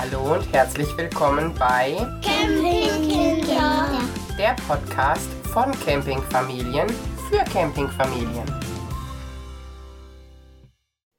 Hallo und herzlich willkommen bei Campingkinder. der Podcast von Campingfamilien für Campingfamilien.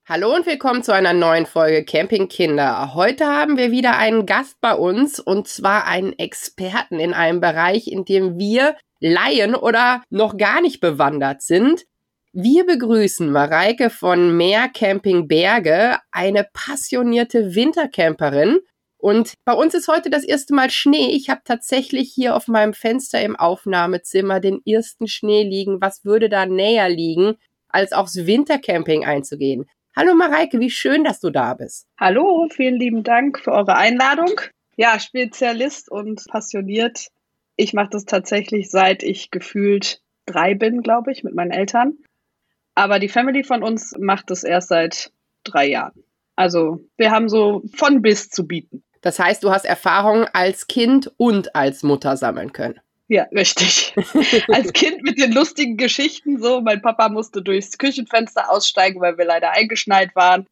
Hallo und willkommen zu einer neuen Folge Campingkinder. Heute haben wir wieder einen Gast bei uns und zwar einen Experten in einem Bereich, in dem wir Laien oder noch gar nicht bewandert sind. Wir begrüßen Mareike von Meer Camping Berge, eine passionierte Wintercamperin. Und bei uns ist heute das erste Mal Schnee. Ich habe tatsächlich hier auf meinem Fenster im Aufnahmezimmer den ersten Schnee liegen. Was würde da näher liegen, als aufs Wintercamping einzugehen? Hallo Mareike, wie schön, dass du da bist. Hallo, vielen lieben Dank für eure Einladung. Ja, Spezialist und passioniert. Ich mache das tatsächlich seit ich gefühlt drei bin, glaube ich, mit meinen Eltern. Aber die Family von uns macht es erst seit drei Jahren. Also wir haben so von bis zu bieten. Das heißt, du hast Erfahrung als Kind und als Mutter sammeln können. Ja, richtig. Als Kind mit den lustigen Geschichten so. Mein Papa musste durchs Küchenfenster aussteigen, weil wir leider eingeschneit waren.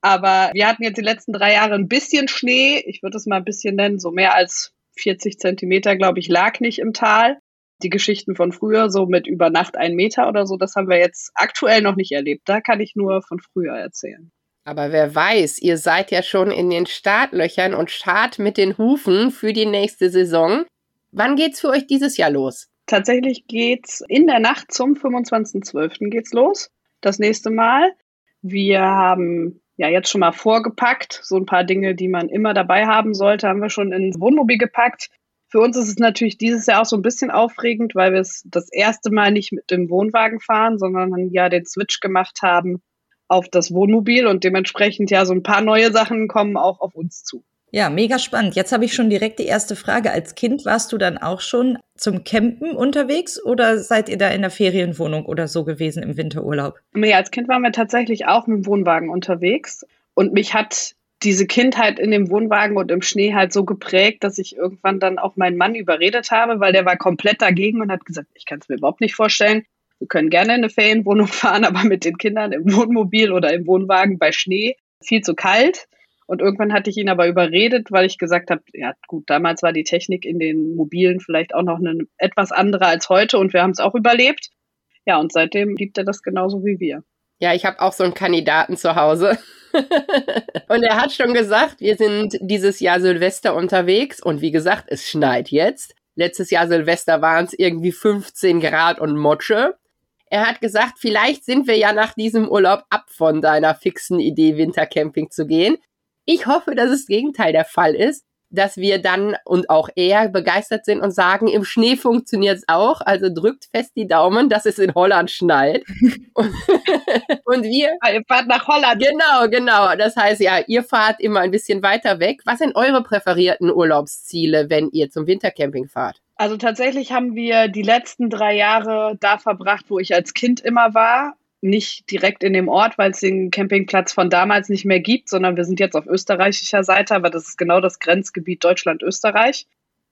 Aber wir hatten jetzt die letzten drei Jahre ein bisschen Schnee. Ich würde es mal ein bisschen nennen. So mehr als 40 Zentimeter, glaube ich, lag nicht im Tal. Die Geschichten von früher, so mit über Nacht ein Meter oder so, das haben wir jetzt aktuell noch nicht erlebt. Da kann ich nur von früher erzählen. Aber wer weiß, ihr seid ja schon in den Startlöchern und schart mit den Hufen für die nächste Saison. Wann geht's für euch dieses Jahr los? Tatsächlich geht's in der Nacht zum 25.12. geht's los. Das nächste Mal. Wir haben ja jetzt schon mal vorgepackt. So ein paar Dinge, die man immer dabei haben sollte, haben wir schon ins Wohnmobil gepackt. Für uns ist es natürlich dieses Jahr auch so ein bisschen aufregend, weil wir es das erste Mal nicht mit dem Wohnwagen fahren, sondern ja den Switch gemacht haben auf das Wohnmobil und dementsprechend ja so ein paar neue Sachen kommen auch auf uns zu. Ja, mega spannend. Jetzt habe ich schon direkt die erste Frage. Als Kind warst du dann auch schon zum Campen unterwegs oder seid ihr da in der Ferienwohnung oder so gewesen im Winterurlaub? Nee, als Kind waren wir tatsächlich auch mit dem Wohnwagen unterwegs und mich hat diese Kindheit in dem Wohnwagen und im Schnee halt so geprägt, dass ich irgendwann dann auch meinen Mann überredet habe, weil der war komplett dagegen und hat gesagt, ich kann es mir überhaupt nicht vorstellen. Wir können gerne in eine Ferienwohnung fahren, aber mit den Kindern im Wohnmobil oder im Wohnwagen bei Schnee viel zu kalt. Und irgendwann hatte ich ihn aber überredet, weil ich gesagt habe, ja gut, damals war die Technik in den Mobilen vielleicht auch noch eine etwas andere als heute und wir haben es auch überlebt. Ja, und seitdem liebt er das genauso wie wir. Ja, ich habe auch so einen Kandidaten zu Hause. Und er hat schon gesagt, wir sind dieses Jahr Silvester unterwegs und wie gesagt, es schneit jetzt. Letztes Jahr Silvester waren es irgendwie 15 Grad und Motsche. Er hat gesagt, vielleicht sind wir ja nach diesem Urlaub ab von deiner fixen Idee, Wintercamping zu gehen. Ich hoffe, dass das Gegenteil der Fall ist, dass wir dann und auch er begeistert sind und sagen, im Schnee funktioniert es auch. Also drückt fest die Daumen, dass es in Holland schneit. und, wir. Ah, ihr fahrt nach Holland. Genau, genau. Das heißt ja, ihr fahrt immer ein bisschen weiter weg. Was sind eure präferierten Urlaubsziele, wenn ihr zum Wintercamping fahrt? Also tatsächlich haben wir die letzten drei Jahre da verbracht, wo ich als Kind immer war nicht direkt in dem Ort, weil es den Campingplatz von damals nicht mehr gibt, sondern wir sind jetzt auf österreichischer Seite, aber das ist genau das Grenzgebiet Deutschland-Österreich.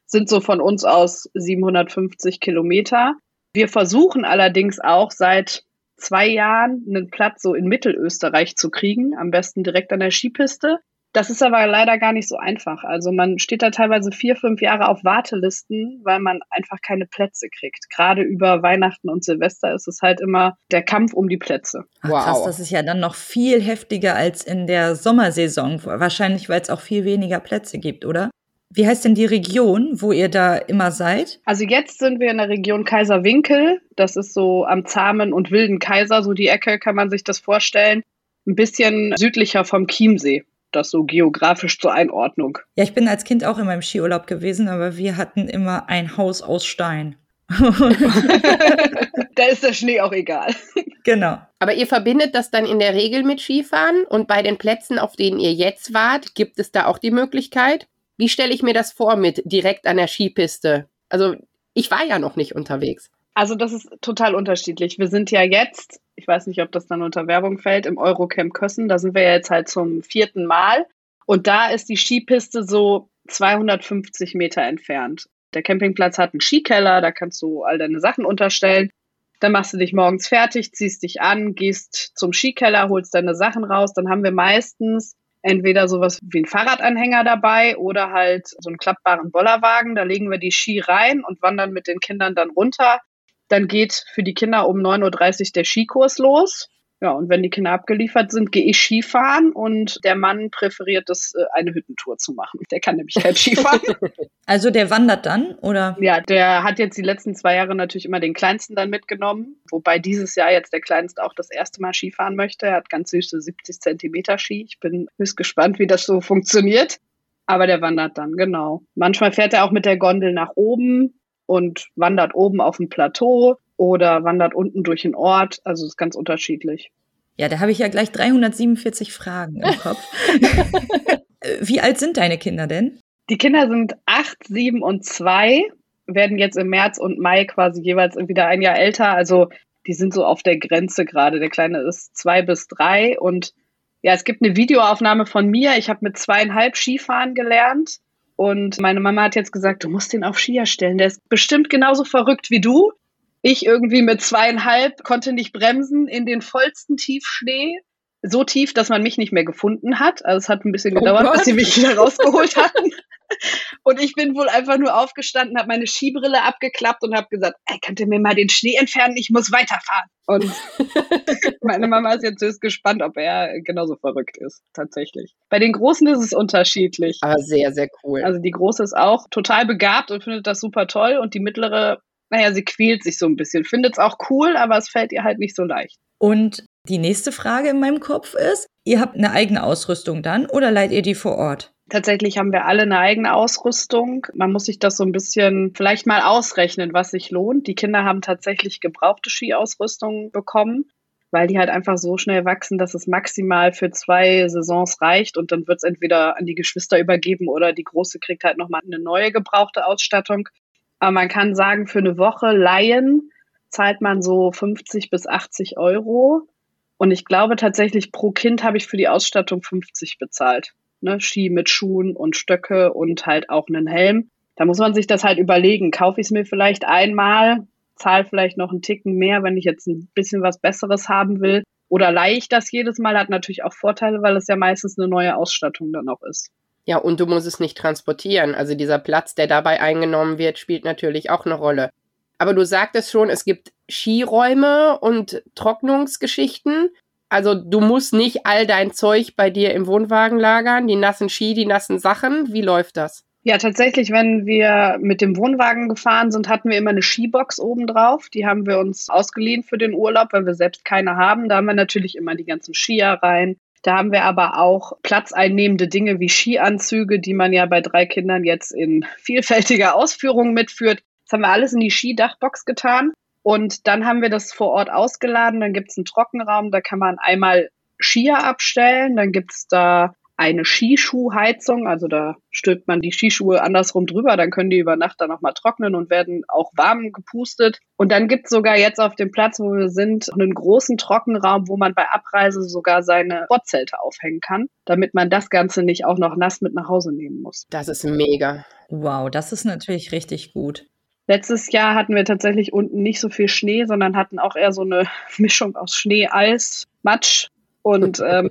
Sind so von uns aus 750 Kilometer. Wir versuchen allerdings auch seit zwei Jahren einen Platz so in Mittelösterreich zu kriegen, am besten direkt an der Skipiste. Das ist aber leider gar nicht so einfach. Also man steht da teilweise vier, fünf Jahre auf Wartelisten, weil man einfach keine Plätze kriegt. Gerade über Weihnachten und Silvester ist es halt immer der Kampf um die Plätze. Ach, wow. Krass, das ist ja dann noch viel heftiger als in der Sommersaison. Wahrscheinlich, weil es auch viel weniger Plätze gibt, oder? Wie heißt denn die Region, wo ihr da immer seid? Also jetzt sind wir in der Region Kaiserwinkel. Das ist so am zahmen und wilden Kaiser, so die Ecke kann man sich das vorstellen. Ein bisschen südlicher vom Chiemsee das so geografisch zur Einordnung. Ja, ich bin als Kind auch immer im Skiurlaub gewesen, aber wir hatten immer ein Haus aus Stein. da ist der Schnee auch egal. Genau. Aber ihr verbindet das dann in der Regel mit Skifahren und bei den Plätzen, auf denen ihr jetzt wart, gibt es da auch die Möglichkeit? Wie stelle ich mir das vor mit direkt an der Skipiste? Also ich war ja noch nicht unterwegs. Also das ist total unterschiedlich. Wir sind ja jetzt ich weiß nicht, ob das dann unter Werbung fällt, im Eurocamp Kössen. Da sind wir jetzt halt zum vierten Mal. Und da ist die Skipiste so 250 Meter entfernt. Der Campingplatz hat einen Skikeller, da kannst du all deine Sachen unterstellen. Dann machst du dich morgens fertig, ziehst dich an, gehst zum Skikeller, holst deine Sachen raus. Dann haben wir meistens entweder sowas wie ein Fahrradanhänger dabei oder halt so einen klappbaren Bollerwagen. Da legen wir die Ski rein und wandern mit den Kindern dann runter. Dann geht für die Kinder um 9.30 Uhr der Skikurs los. Ja, und wenn die Kinder abgeliefert sind, gehe ich Skifahren und der Mann präferiert es, äh, eine Hüttentour zu machen. Der kann nämlich kein Skifahren. Also der wandert dann, oder? Ja, der hat jetzt die letzten zwei Jahre natürlich immer den Kleinsten dann mitgenommen, wobei dieses Jahr jetzt der Kleinste auch das erste Mal Skifahren möchte. Er hat ganz süße 70 Zentimeter Ski. Ich bin höchst gespannt, wie das so funktioniert. Aber der wandert dann, genau. Manchmal fährt er auch mit der Gondel nach oben und wandert oben auf dem Plateau oder wandert unten durch den Ort. Also ist ganz unterschiedlich. Ja, da habe ich ja gleich 347 Fragen im Kopf. Wie alt sind deine Kinder denn? Die Kinder sind acht, sieben und zwei, werden jetzt im März und Mai quasi jeweils wieder ein Jahr älter. Also die sind so auf der Grenze gerade. Der Kleine ist zwei bis drei und ja, es gibt eine Videoaufnahme von mir. Ich habe mit zweieinhalb Skifahren gelernt und meine Mama hat jetzt gesagt, du musst den auf Skier stellen. Der ist bestimmt genauso verrückt wie du. Ich irgendwie mit zweieinhalb konnte nicht bremsen in den vollsten Tiefschnee. So tief, dass man mich nicht mehr gefunden hat. Also es hat ein bisschen Oh gedauert, Gott. bis sie mich wieder rausgeholt hatten. Und ich bin wohl einfach nur aufgestanden, habe meine Skibrille abgeklappt und habe gesagt, ey, könnt ihr mir mal den Schnee entfernen? Ich muss weiterfahren. Und meine Mama ist jetzt höchst gespannt, ob er genauso verrückt ist, tatsächlich. Bei den Großen ist es unterschiedlich. Aber sehr, sehr cool. Also die Große ist auch total begabt und findet das super toll. Und die Mittlere, naja, sie quält sich so ein bisschen. Findet es auch cool, aber es fällt ihr halt nicht so leicht. Und die nächste Frage in meinem Kopf ist, ihr habt eine eigene Ausrüstung dann oder leiht ihr die vor Ort? Tatsächlich haben wir alle eine eigene Ausrüstung. Man muss sich das so ein bisschen vielleicht mal ausrechnen, was sich lohnt. Die Kinder haben tatsächlich gebrauchte Skiausrüstung bekommen, weil die halt einfach so schnell wachsen, dass es maximal für zwei Saisons reicht und dann wird es entweder an die Geschwister übergeben oder die Große kriegt halt nochmal eine neue gebrauchte Ausstattung. Aber man kann sagen, für eine Woche Laien zahlt man so 50 bis 80 Euro. Und ich glaube tatsächlich, pro Kind habe ich für die Ausstattung 50 bezahlt ne, Ski mit Schuhen und Stöcke und halt auch einen Helm. Da muss man sich das halt überlegen. Kaufe ich es mir vielleicht einmal, zahle vielleicht noch einen Ticken mehr, wenn ich jetzt ein bisschen was Besseres haben will. Oder leihe ich das jedes Mal, hat natürlich auch Vorteile, weil es ja meistens eine neue Ausstattung dann auch ist. Ja, und du musst es nicht transportieren. Also dieser Platz, der dabei eingenommen wird, spielt natürlich auch eine Rolle. Aber du sagtest schon, es gibt Skiräume und Trocknungsgeschichten. Also du musst nicht all dein Zeug bei dir im Wohnwagen lagern, die nassen Ski, die nassen Sachen. Wie läuft das? Ja, tatsächlich, wenn wir mit dem Wohnwagen gefahren sind, hatten wir immer eine Skibox oben drauf. Die haben wir uns ausgeliehen für den Urlaub, weil wir selbst keine haben. Da haben wir natürlich immer die ganzen Skier rein. Da haben wir aber auch platzeinnehmende Dinge wie Skianzüge, die man ja bei drei Kindern jetzt in vielfältiger Ausführung mitführt. Das haben wir alles in die Skidachbox getan. Und dann haben wir das vor Ort ausgeladen. Dann gibt es einen Trockenraum, da kann man einmal Skier abstellen. Dann gibt es da eine Skischuhheizung, also da stülpt man die Skischuhe andersrum drüber, dann können die über Nacht dann nochmal trocknen und werden auch warm gepustet. Und dann gibt es sogar jetzt auf dem Platz, wo wir sind, einen großen Trockenraum, wo man bei Abreise sogar seine Sportzelte aufhängen kann, damit man das Ganze nicht auch noch nass mit nach Hause nehmen muss. Das ist mega. Wow, das ist natürlich richtig gut. Letztes Jahr hatten wir tatsächlich unten nicht so viel Schnee, sondern hatten auch eher so eine Mischung aus Schnee, Eis, Matsch und ähm,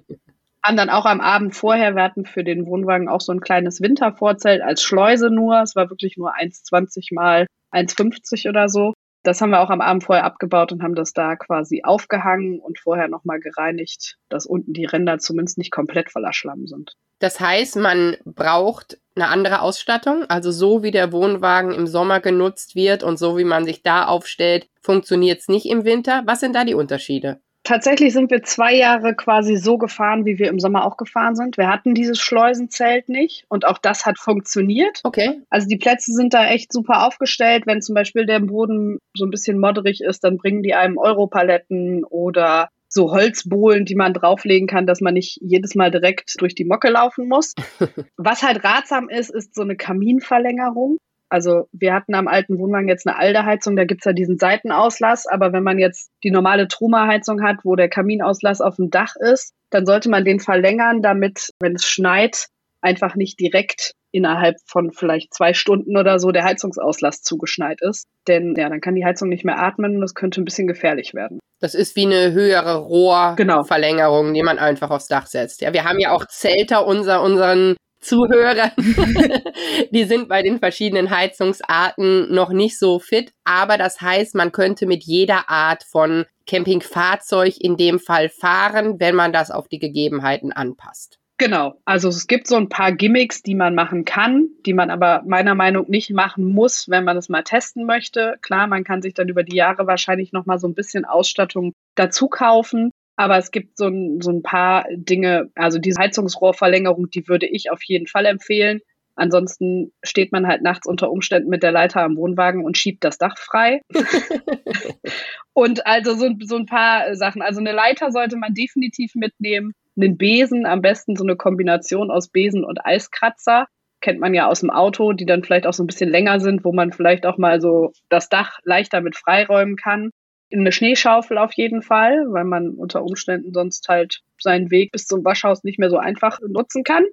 haben dann auch am Abend vorher, wir hatten für den Wohnwagen auch so ein kleines Wintervorzelt als Schleuse nur. Es war wirklich nur 1,20 mal 1,50 oder so. Das haben wir auch am Abend vorher abgebaut und haben das da quasi aufgehangen und vorher nochmal gereinigt, dass unten die Ränder zumindest nicht komplett voller Schlamm sind. Das heißt, man braucht eine andere Ausstattung. Also so wie der Wohnwagen im Sommer genutzt wird und so wie man sich da aufstellt, funktioniert es nicht im Winter. Was sind da die Unterschiede? Tatsächlich sind wir zwei Jahre quasi so gefahren, wie wir im Sommer auch gefahren sind. Wir hatten dieses Schleusenzelt nicht und auch das hat funktioniert. Okay. Also die Plätze sind da echt super aufgestellt. Wenn zum Beispiel der Boden so ein bisschen modderig ist, dann bringen die einem Europaletten oder so Holzbohlen, die man drauflegen kann, dass man nicht jedes Mal direkt durch die Mocke laufen muss. Was halt ratsam ist, ist so eine Kaminverlängerung. Also wir hatten am alten Wohnwagen jetzt eine Aldeheizung, da gibt's ja diesen Seitenauslass, aber wenn man jetzt die normale Truma-Heizung hat, wo der Kaminauslass auf dem Dach ist, dann sollte man den verlängern, damit, wenn es schneit, einfach nicht direkt innerhalb von vielleicht zwei Stunden oder so der Heizungsauslass zugeschneit ist. Denn ja, dann kann die Heizung nicht mehr atmen und das könnte ein bisschen gefährlich werden. Das ist wie eine höhere Rohrverlängerung, genau. die man einfach aufs Dach setzt. Ja, wir haben ja auch Zelter unser, unseren Zuhörern, die sind bei den verschiedenen Heizungsarten noch nicht so fit. Aber das heißt, man könnte mit jeder Art von Campingfahrzeug in dem Fall fahren, wenn man das auf die Gegebenheiten anpasst. Genau, also es gibt so ein paar Gimmicks, die man machen kann, die man aber meiner Meinung nach nicht machen muss, wenn man es mal testen möchte. Klar, man kann sich dann über die Jahre wahrscheinlich noch mal so ein bisschen Ausstattung dazu kaufen, aber es gibt so ein, so ein paar Dinge, also diese Heizungsrohrverlängerung, die würde ich auf jeden Fall empfehlen. Ansonsten steht man halt nachts unter Umständen mit der Leiter am Wohnwagen und schiebt das Dach frei. und also so, so ein paar Sachen. Also eine Leiter sollte man definitiv mitnehmen einen Besen, am besten so eine Kombination aus Besen und Eiskratzer. Kennt man ja aus dem Auto, die dann vielleicht auch so ein bisschen länger sind, wo man vielleicht auch mal so das Dach leichter mit freiräumen kann. Eine Schneeschaufel auf jeden Fall, weil man unter Umständen sonst halt seinen Weg bis zum Waschhaus nicht mehr so einfach nutzen kann.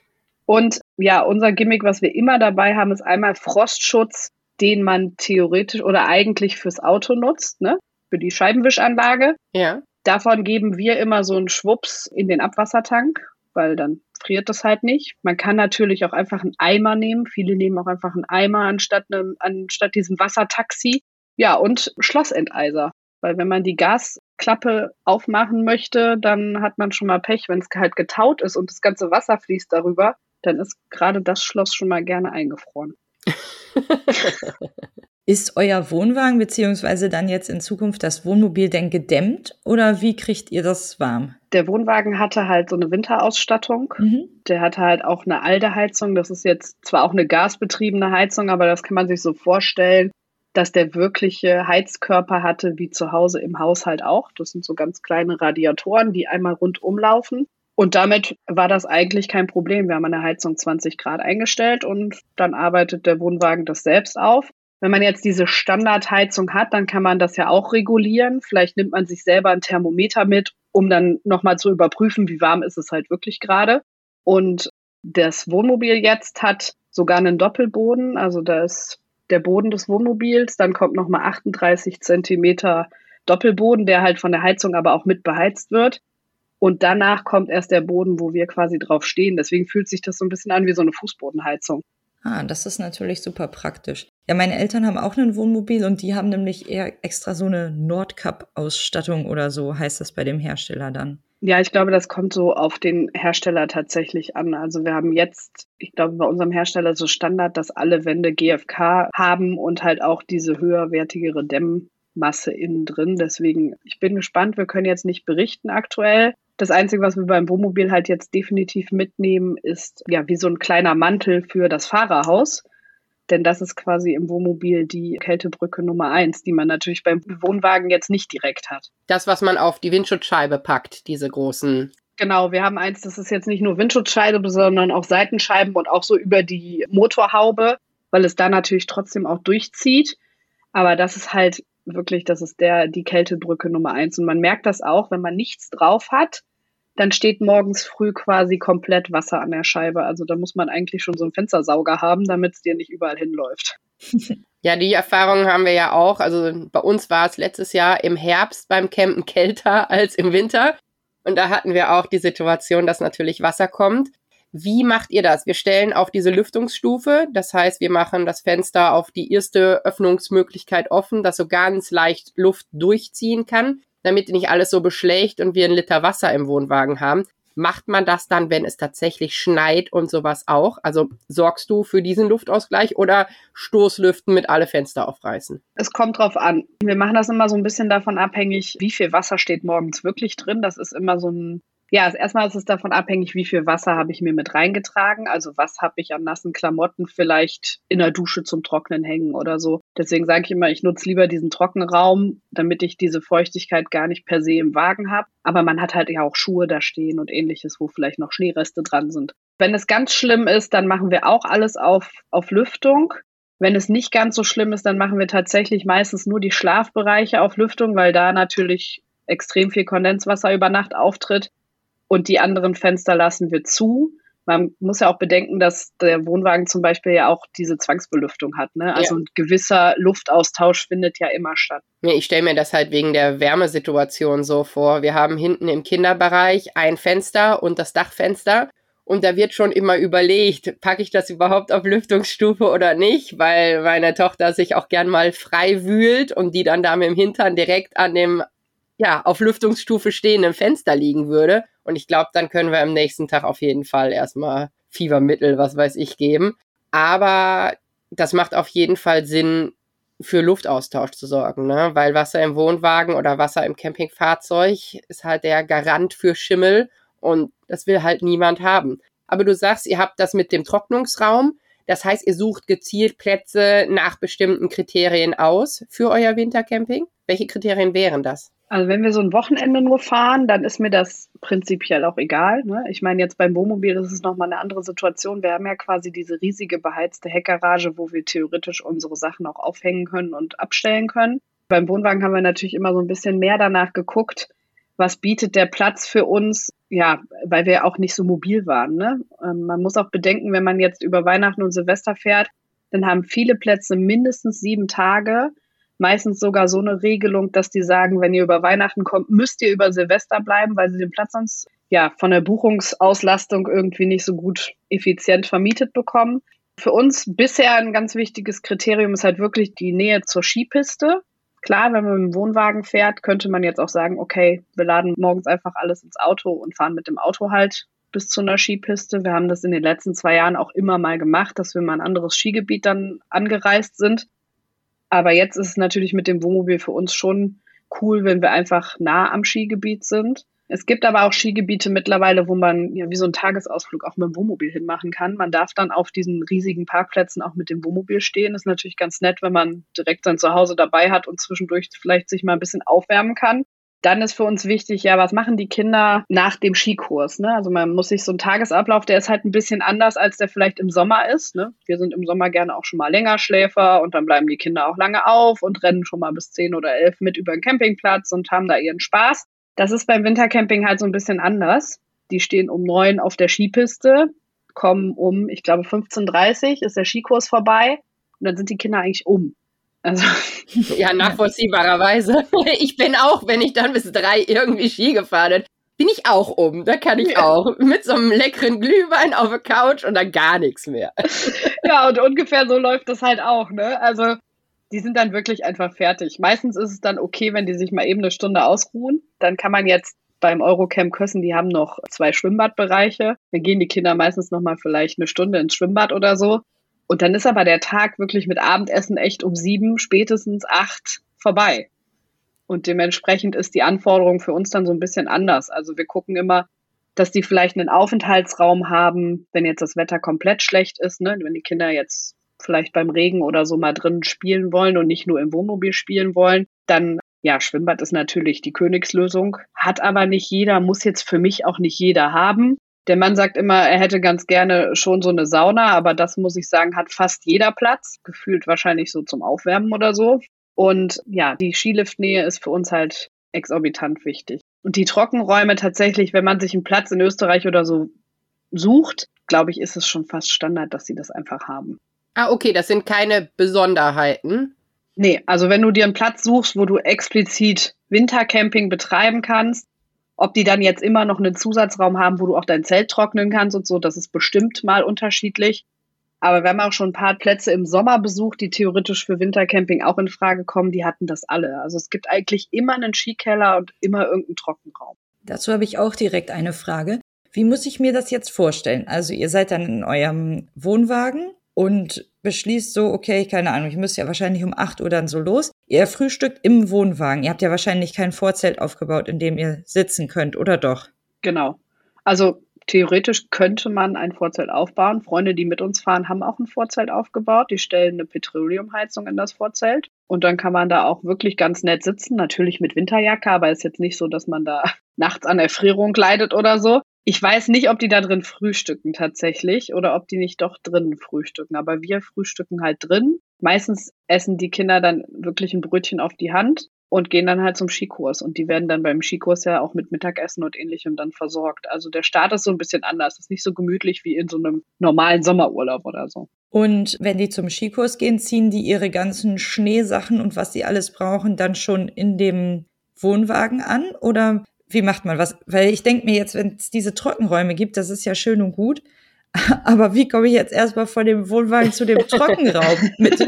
Und ja, unser Gimmick, was wir immer dabei haben, ist einmal Frostschutz, den man theoretisch oder eigentlich fürs Auto nutzt, ne? Für die Scheibenwischanlage. Ja. Davon geben wir immer so einen Schwupps in den Abwassertank, weil dann friert das halt nicht. Man kann natürlich auch einfach einen Eimer nehmen. Viele nehmen auch einfach einen Eimer anstatt, einem, anstatt diesem Wassertaxi. Ja, und Schlossenteiser. Weil wenn man die Gasklappe aufmachen möchte, dann hat man schon mal Pech, wenn es halt getaut ist und das ganze Wasser fließt darüber, dann ist gerade das Schloss schon mal gerne eingefroren. Ist euer Wohnwagen beziehungsweise dann jetzt in Zukunft das Wohnmobil denn gedämmt oder wie kriegt ihr das warm? Der Wohnwagen hatte halt so eine Winterausstattung. Mhm. Der hatte halt auch eine alte Heizung. Das ist jetzt zwar auch eine gasbetriebene Heizung, aber das kann man sich so vorstellen, dass der wirkliche Heizkörper hatte, wie zu Hause im Haushalt auch. Das sind so ganz kleine Radiatoren, die einmal rundum laufen. Und damit war das eigentlich kein Problem. Wir haben eine Heizung 20 Grad eingestellt und dann arbeitet der Wohnwagen das selbst auf. Wenn man jetzt diese Standardheizung hat, dann kann man das ja auch regulieren. Vielleicht nimmt man sich selber ein Thermometer mit, um dann nochmal zu überprüfen, wie warm ist es halt wirklich gerade. Und das Wohnmobil jetzt hat sogar einen Doppelboden. Also da ist der Boden des Wohnmobils, dann kommt nochmal 38 Zentimeter Doppelboden, der halt von der Heizung aber auch mit beheizt wird. Und danach kommt erst der Boden, wo wir quasi drauf stehen. Deswegen fühlt sich das so ein bisschen an wie so eine Fußbodenheizung. Ah, das ist natürlich super praktisch. Ja, meine Eltern haben auch ein Wohnmobil und die haben nämlich eher extra so eine Nordcup-Ausstattung oder so, heißt das bei dem Hersteller dann. Ja, ich glaube, das kommt so auf den Hersteller tatsächlich an. Also wir haben jetzt, ich glaube, bei unserem Hersteller so Standard, dass alle Wände GFK haben und halt auch diese höherwertigere Dämmmasse innen drin. Deswegen, ich bin gespannt. Wir können jetzt nicht berichten aktuell. Das Einzige, was wir beim Wohnmobil halt jetzt definitiv mitnehmen, ist ja wie so ein kleiner Mantel für das Fahrerhaus. Denn das ist quasi im Wohnmobil die Kältebrücke Nummer eins, die man natürlich beim Wohnwagen jetzt nicht direkt hat. Das, was man auf die Windschutzscheibe packt, diese großen. Genau, wir haben eins, das ist jetzt nicht nur Windschutzscheibe, sondern auch Seitenscheiben und auch so über die Motorhaube, weil es da natürlich trotzdem auch durchzieht. Aber das ist halt wirklich, das ist der, die Kältebrücke Nummer eins. Und man merkt das auch, wenn man nichts drauf hat, dann steht morgens früh quasi komplett Wasser an der Scheibe. Also da muss man eigentlich schon so einen Fenstersauger haben, damit es dir nicht überall hinläuft. Ja, die Erfahrung haben wir ja auch. Also bei uns war es letztes Jahr im Herbst beim Campen kälter als im Winter. Und da hatten wir auch die Situation, dass natürlich Wasser kommt. Wie macht ihr das? Wir stellen auf diese Lüftungsstufe. Das heißt, wir machen das Fenster auf die erste Öffnungsmöglichkeit offen, dass so ganz leicht Luft durchziehen kann damit nicht alles so beschlägt und wir einen Liter Wasser im Wohnwagen haben. Macht man das dann, wenn es tatsächlich schneit und sowas auch? Also sorgst du für diesen Luftausgleich oder Stoßlüften mit alle Fenster aufreißen? Es kommt drauf an. Wir machen das immer so ein bisschen davon abhängig, wie viel Wasser steht morgens wirklich drin. Das ist immer so ein ja, also erstmal ist es davon abhängig, wie viel Wasser habe ich mir mit reingetragen. Also was habe ich an nassen Klamotten vielleicht in der Dusche zum Trocknen hängen oder so. Deswegen sage ich immer, ich nutze lieber diesen Trockenraum, damit ich diese Feuchtigkeit gar nicht per se im Wagen habe. Aber man hat halt ja auch Schuhe da stehen und ähnliches, wo vielleicht noch Schneereste dran sind. Wenn es ganz schlimm ist, dann machen wir auch alles auf, auf Lüftung. Wenn es nicht ganz so schlimm ist, dann machen wir tatsächlich meistens nur die Schlafbereiche auf Lüftung, weil da natürlich extrem viel Kondenswasser über Nacht auftritt und die anderen Fenster lassen wir zu, Man muss ja auch bedenken, dass der Wohnwagen zum Beispiel ja auch diese Zwangsbelüftung hat. Ne? Also ja. ein gewisser Luftaustausch findet ja immer statt. Ich stelle mir das halt wegen der Wärmesituation so vor. Wir haben hinten im Kinderbereich ein Fenster und das Dachfenster. Und da wird schon immer überlegt, packe ich das überhaupt auf Lüftungsstufe oder nicht, weil meine Tochter sich auch gern mal frei wühlt und die dann da mit dem Hintern direkt an dem, ja, auf Lüftungsstufe stehenden Fenster liegen würde. Und ich glaube, dann können wir am nächsten Tag auf jeden Fall erstmal Fiebermittel, was weiß ich, geben. Aber das macht auf jeden Fall Sinn, für Luftaustausch zu sorgen, ne? Weil Wasser im Wohnwagen oder Wasser im Campingfahrzeug ist halt der Garant für Schimmel und das will halt niemand haben. Aber du sagst, ihr habt das mit dem Trocknungsraum. Das heißt, ihr sucht gezielt Plätze nach bestimmten Kriterien aus für euer Wintercamping. Welche Kriterien wären das? Also wenn wir so ein Wochenende nur fahren, dann ist mir das prinzipiell auch egal. Ne? Ich meine, jetzt beim Wohnmobil ist es nochmal eine andere Situation. Wir haben ja quasi diese riesige beheizte Heckgarage, wo wir theoretisch unsere Sachen auch aufhängen können und abstellen können. Beim Wohnwagen haben wir natürlich immer so ein bisschen mehr danach geguckt, was bietet der Platz für uns, ja, weil wir auch nicht so mobil waren. Ne? Ähm, man muss auch bedenken, wenn man jetzt über Weihnachten und Silvester fährt, dann haben viele Plätze mindestens sieben Tage. Meistens sogar so eine Regelung, dass die sagen, wenn ihr über Weihnachten kommt, müsst ihr über Silvester bleiben, weil sie den Platz sonst ja von der Buchungsauslastung irgendwie nicht so gut effizient vermietet bekommen. Für uns bisher ein ganz wichtiges Kriterium ist halt wirklich die Nähe zur Skipiste. Klar, wenn man mit dem Wohnwagen fährt, könnte man jetzt auch sagen, okay, wir laden morgens einfach alles ins Auto und fahren mit dem Auto halt bis zu einer Skipiste. Wir haben das in den letzten zwei Jahren auch immer mal gemacht, dass wir mal ein anderes Skigebiet dann angereist sind. Aber jetzt ist es natürlich mit dem Wohnmobil für uns schon cool, wenn wir einfach nah am Skigebiet sind. Es gibt aber auch Skigebiete mittlerweile, wo man ja wie so einen Tagesausflug auch mit dem Wohnmobil hinmachen kann. Man darf dann auf diesen riesigen Parkplätzen auch mit dem Wohnmobil stehen. ist natürlich ganz nett, wenn man direkt sein Zuhause dabei hat und zwischendurch vielleicht sich mal ein bisschen aufwärmen kann. Dann ist für uns wichtig, ja, was machen die Kinder nach dem Skikurs? Ne? Also man muss sich so einen Tagesablauf, der ist halt ein bisschen anders, als der vielleicht im Sommer ist. Ne? Wir sind im Sommer gerne auch schon mal länger Schläfer und dann bleiben die Kinder auch lange auf und rennen schon mal bis zehn oder elf mit über den Campingplatz und haben da ihren Spaß. Das ist beim Wintercamping halt so ein bisschen anders. Die stehen um neun auf der Skipiste, kommen um, ich glaube, 15.30 Uhr ist der Skikurs vorbei und dann sind die Kinder eigentlich um. Also. Ja, nachvollziehbarerweise. Ich bin auch, wenn ich dann bis drei irgendwie Ski gefahren bin, bin ich auch um. Da kann ich ja. auch. Mit so einem leckeren Glühwein auf der Couch und dann gar nichts mehr. Ja, und ungefähr so läuft das halt auch, ne? Also die sind dann wirklich einfach fertig. Meistens ist es dann okay, wenn die sich mal eben eine Stunde ausruhen. Dann kann man jetzt beim Eurocamp Kössen, die haben noch zwei Schwimmbadbereiche. Dann gehen die Kinder meistens noch mal vielleicht eine Stunde ins Schwimmbad oder so. Und dann ist aber der Tag wirklich mit Abendessen echt um sieben, spätestens acht vorbei. Und dementsprechend ist die Anforderung für uns dann so ein bisschen anders. Also wir gucken immer, dass die vielleicht einen Aufenthaltsraum haben, wenn jetzt das Wetter komplett schlecht ist, ne? wenn die Kinder jetzt vielleicht beim Regen oder so mal drin spielen wollen und nicht nur im Wohnmobil spielen wollen, dann ja, Schwimmbad ist natürlich die Königslösung, hat aber nicht jeder, muss jetzt für mich auch nicht jeder haben. Der Mann sagt immer, er hätte ganz gerne schon so eine Sauna, aber das muss ich sagen, hat fast jeder Platz, gefühlt wahrscheinlich so zum Aufwärmen oder so. Und ja, die Skiliftnähe ist für uns halt exorbitant wichtig. Und die Trockenräume tatsächlich, wenn man sich einen Platz in Österreich oder so sucht, glaube ich, ist es schon fast Standard, dass sie das einfach haben. Ah, okay, das sind keine Besonderheiten. Nee, also wenn du dir einen Platz suchst, wo du explizit Wintercamping betreiben kannst, ob die dann jetzt immer noch einen Zusatzraum haben, wo du auch dein Zelt trocknen kannst und so, das ist bestimmt mal unterschiedlich. Aber wir haben auch schon ein paar Plätze im Sommer besucht, die theoretisch für Wintercamping auch in Frage kommen. Die hatten das alle. Also es gibt eigentlich immer einen Skikeller und immer irgendeinen Trockenraum. Dazu habe ich auch direkt eine Frage. Wie muss ich mir das jetzt vorstellen? Also ihr seid dann in eurem Wohnwagen und beschließt so, okay, keine Ahnung, ich müsste ja wahrscheinlich um 8 Uhr dann so los. Ihr frühstückt im Wohnwagen. Ihr habt ja wahrscheinlich kein Vorzelt aufgebaut, in dem ihr sitzen könnt, oder doch? Genau. Also theoretisch könnte man ein Vorzelt aufbauen. Freunde, die mit uns fahren, haben auch ein Vorzelt aufgebaut. Die stellen eine Petroleumheizung in das Vorzelt. Und dann kann man da auch wirklich ganz nett sitzen. Natürlich mit Winterjacke, aber ist jetzt nicht so, dass man da nachts an Erfrierung leidet oder so. Ich weiß nicht, ob die da drin frühstücken tatsächlich oder ob die nicht doch drinnen frühstücken. Aber wir frühstücken halt drin. Meistens essen die Kinder dann wirklich ein Brötchen auf die Hand. und gehen dann halt zum Skikurs. Und die werden dann beim Skikurs ja auch mit Mittagessen und ähnlichem dann versorgt. Also der Start ist so ein bisschen anders. Ist nicht so gemütlich wie in so einem normalen Sommerurlaub oder so. Und wenn die zum Skikurs gehen, ziehen die ihre ganzen Schneesachen und was sie alles brauchen, dann schon in dem Wohnwagen an? Oder wie macht man was? Weil ich denke mir jetzt, wenn es diese Trockenräume gibt, das ist ja schön und gut. Aber wie komme ich jetzt erstmal von dem Wohnwagen zu dem Trockenraum mit?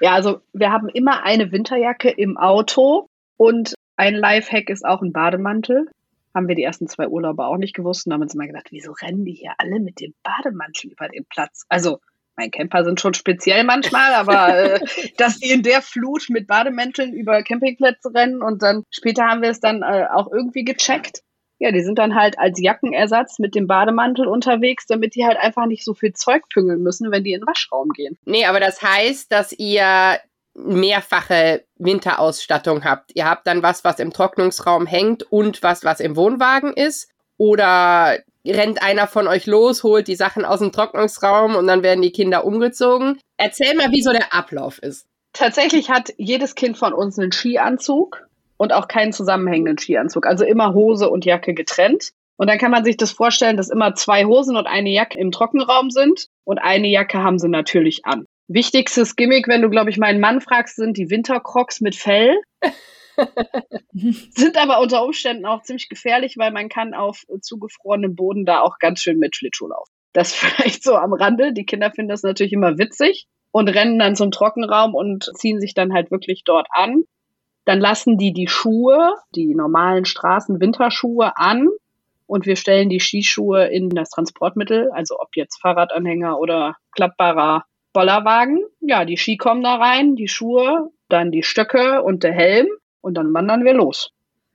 Ja, also wir haben immer eine Winterjacke im Auto und ein Lifehack ist auch ein Bademantel. Haben wir die ersten zwei Urlaube auch nicht gewusst und haben uns immer gedacht, wieso rennen die hier alle mit dem Bademantel über den Platz? Also mein Camper sind schon speziell manchmal, aber äh, dass die in der Flut mit Bademänteln über Campingplätze rennen und dann später haben wir es dann äh, auch irgendwie gecheckt. Ja, die sind dann halt als Jackenersatz mit dem Bademantel unterwegs, damit die halt einfach nicht so viel Zeug püngeln müssen, wenn die in den Waschraum gehen. Nee, aber das heißt, dass ihr mehrfache Winterausstattung habt. Ihr habt dann was, was im Trocknungsraum hängt und was, was im Wohnwagen ist. Oder rennt einer von euch los, holt die Sachen aus dem Trocknungsraum und dann werden die Kinder umgezogen. Erzähl mal, wie so der Ablauf ist. Tatsächlich hat jedes Kind von uns einen Skianzug und auch keinen zusammenhängenden Skianzug. Also immer Hose und Jacke getrennt. Und dann kann man sich das vorstellen, dass immer zwei Hosen und eine Jacke im Trockenraum sind und eine Jacke haben sie natürlich an. Wichtigstes Gimmick, wenn du, glaube ich, meinen Mann fragst, sind die Wintercrocs mit Fell. sind aber unter Umständen auch ziemlich gefährlich, weil man kann auf zugefrorenem Boden da auch ganz schön mit Schlittschuh laufen. Das vielleicht so am Rande. Die Kinder finden das natürlich immer witzig und rennen dann zum Trockenraum und ziehen sich dann halt wirklich dort an. Dann lassen die die Schuhe, die normalen Straßen-Winterschuhe an und wir stellen die Skischuhe in das Transportmittel, also ob jetzt Fahrradanhänger oder klappbarer Bollerwagen. Ja, die Ski kommen da rein, die Schuhe, dann die Stöcke und der Helm und dann wandern wir los.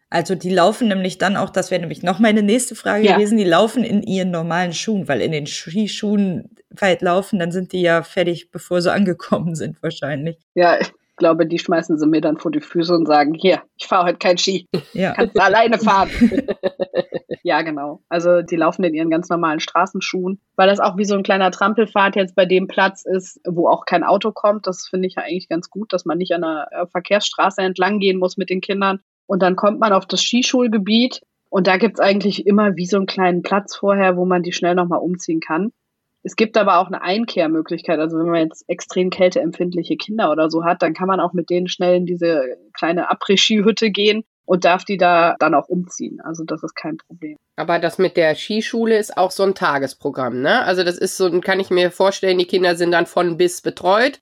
Also die laufen nämlich dann auch, das wäre nämlich noch meine nächste Frage ja. gewesen, die laufen in ihren normalen Schuhen, weil in den Skischuhen weit laufen, dann sind die ja fertig, bevor sie angekommen sind wahrscheinlich. Ja, glaube, die schmeißen sie mir dann vor die Füße und sagen, hier, ich fahre heute kein Ski. Ja. Kannst du alleine fahren. ja, genau. Also die laufen in ihren ganz normalen Straßenschuhen, weil das auch wie so ein kleiner Trampelfahrt jetzt bei dem Platz ist, wo auch kein Auto kommt. Das finde ich ja eigentlich ganz gut, dass man nicht an einer äh, Verkehrsstraße entlang gehen muss mit den Kindern. Und dann kommt man auf das Skischulgebiet und da gibt es eigentlich immer wie so einen kleinen Platz vorher, wo man die schnell nochmal umziehen kann. Es gibt aber auch eine Einkehrmöglichkeit. Also wenn man jetzt extrem kälteempfindliche Kinder oder so hat, dann kann man auch mit denen schnell in diese kleine Après-Ski-Hütte gehen und darf die da dann auch umziehen. Also das ist kein Problem. Aber das mit der Skischule ist auch so ein Tagesprogramm, ne? Also das ist so, kann ich mir vorstellen, die Kinder sind dann von bis betreut,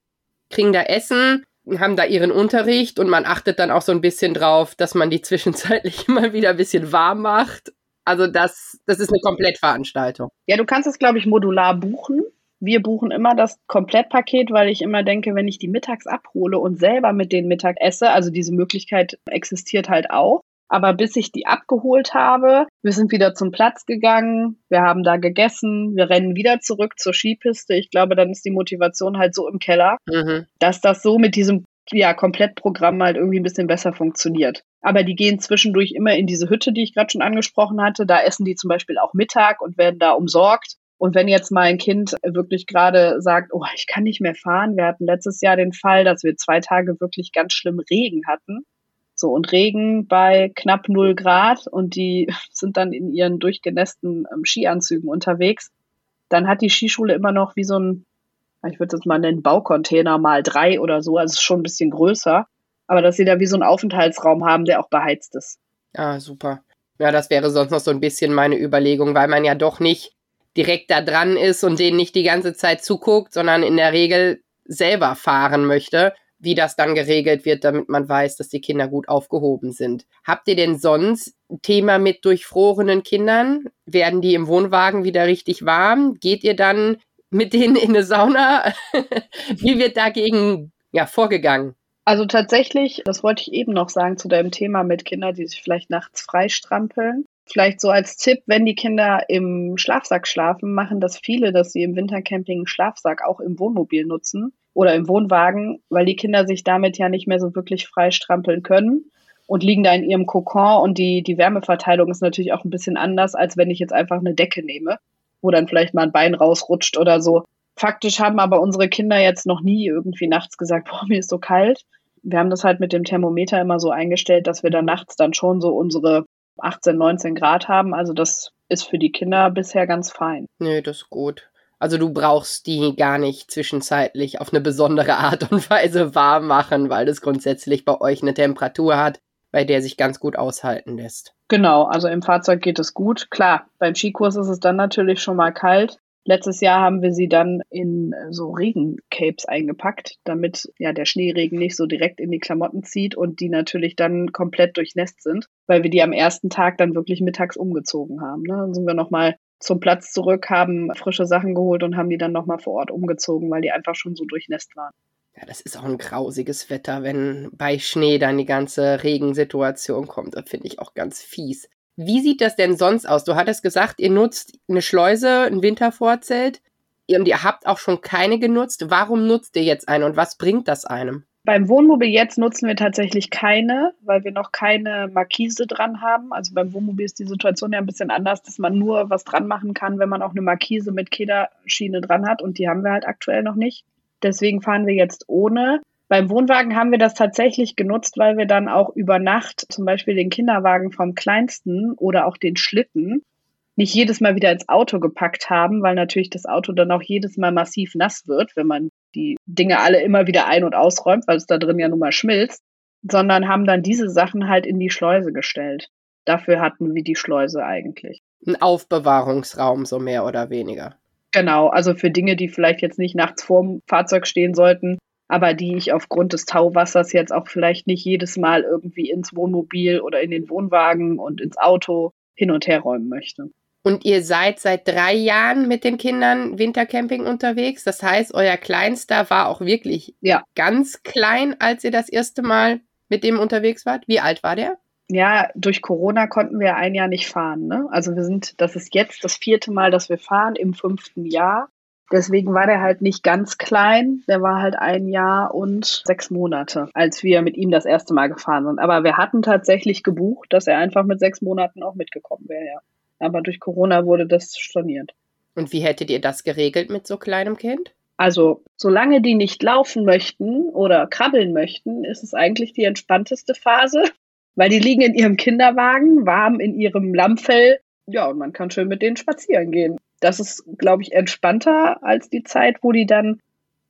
kriegen da Essen, haben da ihren Unterricht und man achtet dann auch so ein bisschen drauf, dass man die zwischenzeitlich immer wieder ein bisschen warm macht also das, das ist eine Komplettveranstaltung. Ja, du kannst es, glaube ich, modular buchen. Wir buchen immer das Komplettpaket, weil ich immer denke, wenn ich die mittags abhole und selber mit denen Mittag esse, also diese Möglichkeit existiert halt auch. Aber bis ich die abgeholt habe, wir sind wieder zum Platz gegangen, wir haben da gegessen, wir rennen wieder zurück zur Skipiste. Ich glaube, dann ist die Motivation halt so im Keller, mhm. dass das so mit diesem ja, Komplettprogramm halt irgendwie ein bisschen besser funktioniert. Aber die gehen zwischendurch immer in diese Hütte, die ich gerade schon angesprochen hatte. Da essen die zum Beispiel auch Mittag und werden da umsorgt. Und wenn jetzt mal ein Kind wirklich gerade sagt, oh, ich kann nicht mehr fahren. Wir hatten letztes Jahr den Fall, dass wir zwei Tage wirklich ganz schlimm Regen hatten. So, und Regen bei knapp null Grad und die sind dann in ihren durchgenässten ähm, Skianzügen unterwegs. Dann hat die Skischule immer noch wie so ein ich würde es mal nennen, Baucontainer mal drei oder so, also schon ein bisschen größer. Aber dass sie da wie so einen Aufenthaltsraum haben, der auch beheizt ist. Ah, super. Ja, das wäre sonst noch so ein bisschen meine Überlegung, weil man ja doch nicht direkt da dran ist und denen nicht die ganze Zeit zuguckt, sondern in der Regel selber fahren möchte, wie das dann geregelt wird, damit man weiß, dass die Kinder gut aufgehoben sind. Habt ihr denn sonst ein Thema mit durchfrorenen Kindern? Werden die im Wohnwagen wieder richtig warm? Geht ihr dann mit denen in eine Sauna? Wie wird dagegen ja, vorgegangen? Also tatsächlich, das wollte ich eben noch sagen zu deinem Thema mit Kindern, die sich vielleicht nachts freistrampeln. Vielleicht so als Tipp, wenn die Kinder im Schlafsack schlafen, machen das viele, dass sie im Wintercamping einen Schlafsack auch im Wohnmobil nutzen oder im Wohnwagen, weil die Kinder sich damit ja nicht mehr so wirklich freistrampeln können und liegen da in ihrem Kokon und die, die Wärmeverteilung ist natürlich auch ein bisschen anders, als wenn ich jetzt einfach eine Decke nehme wo dann vielleicht mal ein Bein rausrutscht oder so. Faktisch haben aber unsere Kinder jetzt noch nie irgendwie nachts gesagt, boah, mir ist so kalt. Wir haben das halt mit dem Thermometer immer so eingestellt, dass wir dann nachts dann schon so unsere 18, 19 Grad haben. Also das ist für die Kinder bisher ganz fein. Nö, das ist gut. Also du brauchst die gar nicht zwischenzeitlich auf eine besondere Art und Weise warm machen, weil es grundsätzlich bei euch eine Temperatur hat, bei der sich ganz gut aushalten lässt. Genau, also im Fahrzeug geht es gut. Klar, beim Skikurs ist es dann natürlich schon mal kalt. Letztes Jahr haben wir sie dann in so Regencapes eingepackt, damit ja der Schneeregen nicht so direkt in die Klamotten zieht und die natürlich dann komplett durchnässt sind, weil wir die am ersten Tag dann wirklich mittags umgezogen haben. Ne? Dann sind wir nochmal zum Platz zurück, haben frische Sachen geholt und haben die dann nochmal vor Ort umgezogen, weil die einfach schon so durchnässt waren. Ja, das ist auch ein grausiges Wetter, wenn bei Schnee dann die ganze Regensituation kommt. Das finde ich auch ganz fies. Wie sieht das denn sonst aus? Du hattest gesagt, ihr nutzt eine Schleuse, ein Wintervorzelt und ihr habt auch schon keine genutzt. Warum nutzt ihr jetzt eine und was bringt das einem? Beim Wohnmobil jetzt nutzen wir tatsächlich keine, weil wir noch keine Markise dran haben. Also beim Wohnmobil ist die Situation ja ein bisschen anders, dass man nur was dran machen kann, wenn man auch eine Markise mit Kederschiene dran hat und die haben wir halt aktuell noch nicht. Deswegen fahren wir jetzt ohne. Beim Wohnwagen haben wir das tatsächlich genutzt, weil wir dann auch über Nacht zum Beispiel den Kinderwagen vom Kleinsten oder auch den Schlitten nicht jedes Mal wieder ins Auto gepackt haben, weil natürlich das Auto dann auch jedes Mal massiv nass wird, wenn man die Dinge alle immer wieder ein- und ausräumt, weil es da drin ja nun mal schmilzt, sondern haben dann diese Sachen halt in die Schleuse gestellt. Dafür hatten wir die Schleuse eigentlich. Ein Aufbewahrungsraum, so mehr oder weniger. Genau, also für Dinge, die vielleicht jetzt nicht nachts vorm Fahrzeug stehen sollten, aber die ich aufgrund des Tauwassers jetzt auch vielleicht nicht jedes Mal irgendwie ins Wohnmobil oder in den Wohnwagen und ins Auto hin und her räumen möchte. Und ihr seid seit drei Jahren mit den Kindern Wintercamping unterwegs. Das heißt, euer Kleinster war auch wirklich ja. ganz klein, als ihr das erste Mal mit dem unterwegs wart. Wie alt war der? ja, durch Corona konnten wir ein Jahr nicht fahren. Ne? Also wir sind, das ist jetzt das vierte Mal, dass wir fahren im fünften Jahr. Deswegen war der halt nicht ganz klein. Der war halt ein Jahr und sechs Monate, als wir mit ihm das erste Mal gefahren sind. Aber wir hatten tatsächlich gebucht, dass er einfach mit sechs Monaten auch mitgekommen wäre, ja. Aber durch Corona wurde das storniert. Und wie hättet ihr das geregelt mit so kleinem Kind? Also, solange die nicht laufen möchten oder krabbeln möchten, ist es eigentlich die entspannteste Phase weil die liegen in ihrem Kinderwagen, warm in ihrem Lammfell. Ja, und man kann schön mit denen spazieren gehen. Das ist, glaube ich, entspannter als die Zeit, wo die dann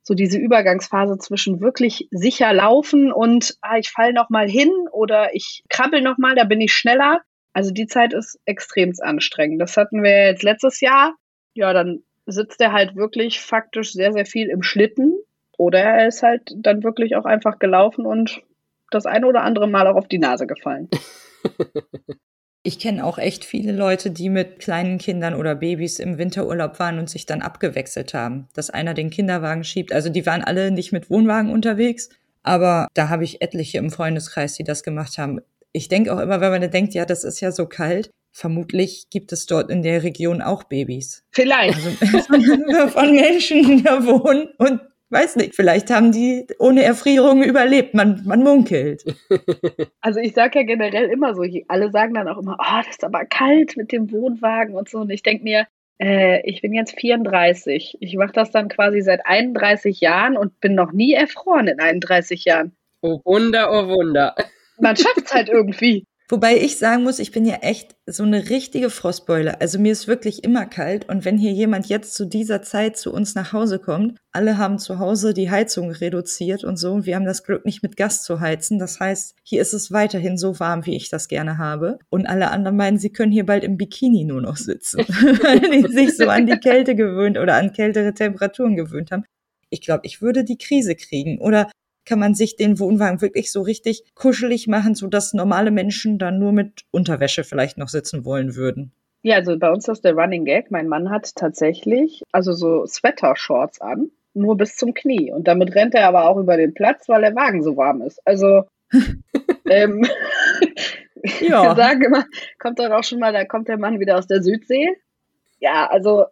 so diese Übergangsphase zwischen wirklich sicher laufen und ah, ich fall noch mal hin oder ich krabbel noch mal, da bin ich schneller. Also die Zeit ist extrem anstrengend. Das hatten wir jetzt letztes Jahr. Ja, dann sitzt er halt wirklich faktisch sehr, sehr viel im Schlitten. Oder er ist halt dann wirklich auch einfach gelaufen und das eine oder andere Mal auch auf die Nase gefallen. Ich kenne auch echt viele Leute, die mit kleinen Kindern oder Babys im Winterurlaub waren und sich dann abgewechselt haben, dass einer den Kinderwagen schiebt. Also die waren alle nicht mit Wohnwagen unterwegs, aber da habe ich etliche im Freundeskreis, die das gemacht haben. Ich denke auch immer, wenn man denkt, ja, das ist ja so kalt, vermutlich gibt es dort in der Region auch Babys. Vielleicht. Also von Menschen, die da wohnen und weiß nicht, vielleicht haben die ohne Erfrierung überlebt. Man, man munkelt. Also ich sage ja generell immer so, alle sagen dann auch immer, oh, das ist aber kalt mit dem Wohnwagen und so. Und ich denke mir, äh, ich bin jetzt 34. Ich mache das dann quasi seit 31 Jahren und bin noch nie erfroren in 31 Jahren. Oh Wunder, oh Wunder. Man schafft es halt irgendwie. Wobei ich sagen muss, ich bin ja echt so eine richtige Frostbeule. Also mir ist wirklich immer kalt. Und wenn hier jemand jetzt zu dieser Zeit zu uns nach Hause kommt, alle haben zu Hause die Heizung reduziert und so. Und wir haben das Glück, nicht mit Gas zu heizen. Das heißt, hier ist es weiterhin so warm, wie ich das gerne habe. Und alle anderen meinen, sie können hier bald im Bikini nur noch sitzen, weil die sich so an die Kälte gewöhnt oder an kältere Temperaturen gewöhnt haben. Ich glaube, ich würde die Krise kriegen. Oder kann man sich den Wohnwagen wirklich so richtig kuschelig machen, sodass normale Menschen dann nur mit Unterwäsche vielleicht noch sitzen wollen würden. Ja, also bei uns ist der Running Gag. Mein Mann hat tatsächlich also so Sweater-Shorts an, nur bis zum Knie. Und damit rennt er aber auch über den Platz, weil der Wagen so warm ist. Also ähm, ja. ich sage immer, kommt dann auch schon mal, da kommt der Mann wieder aus der Südsee. Ja, also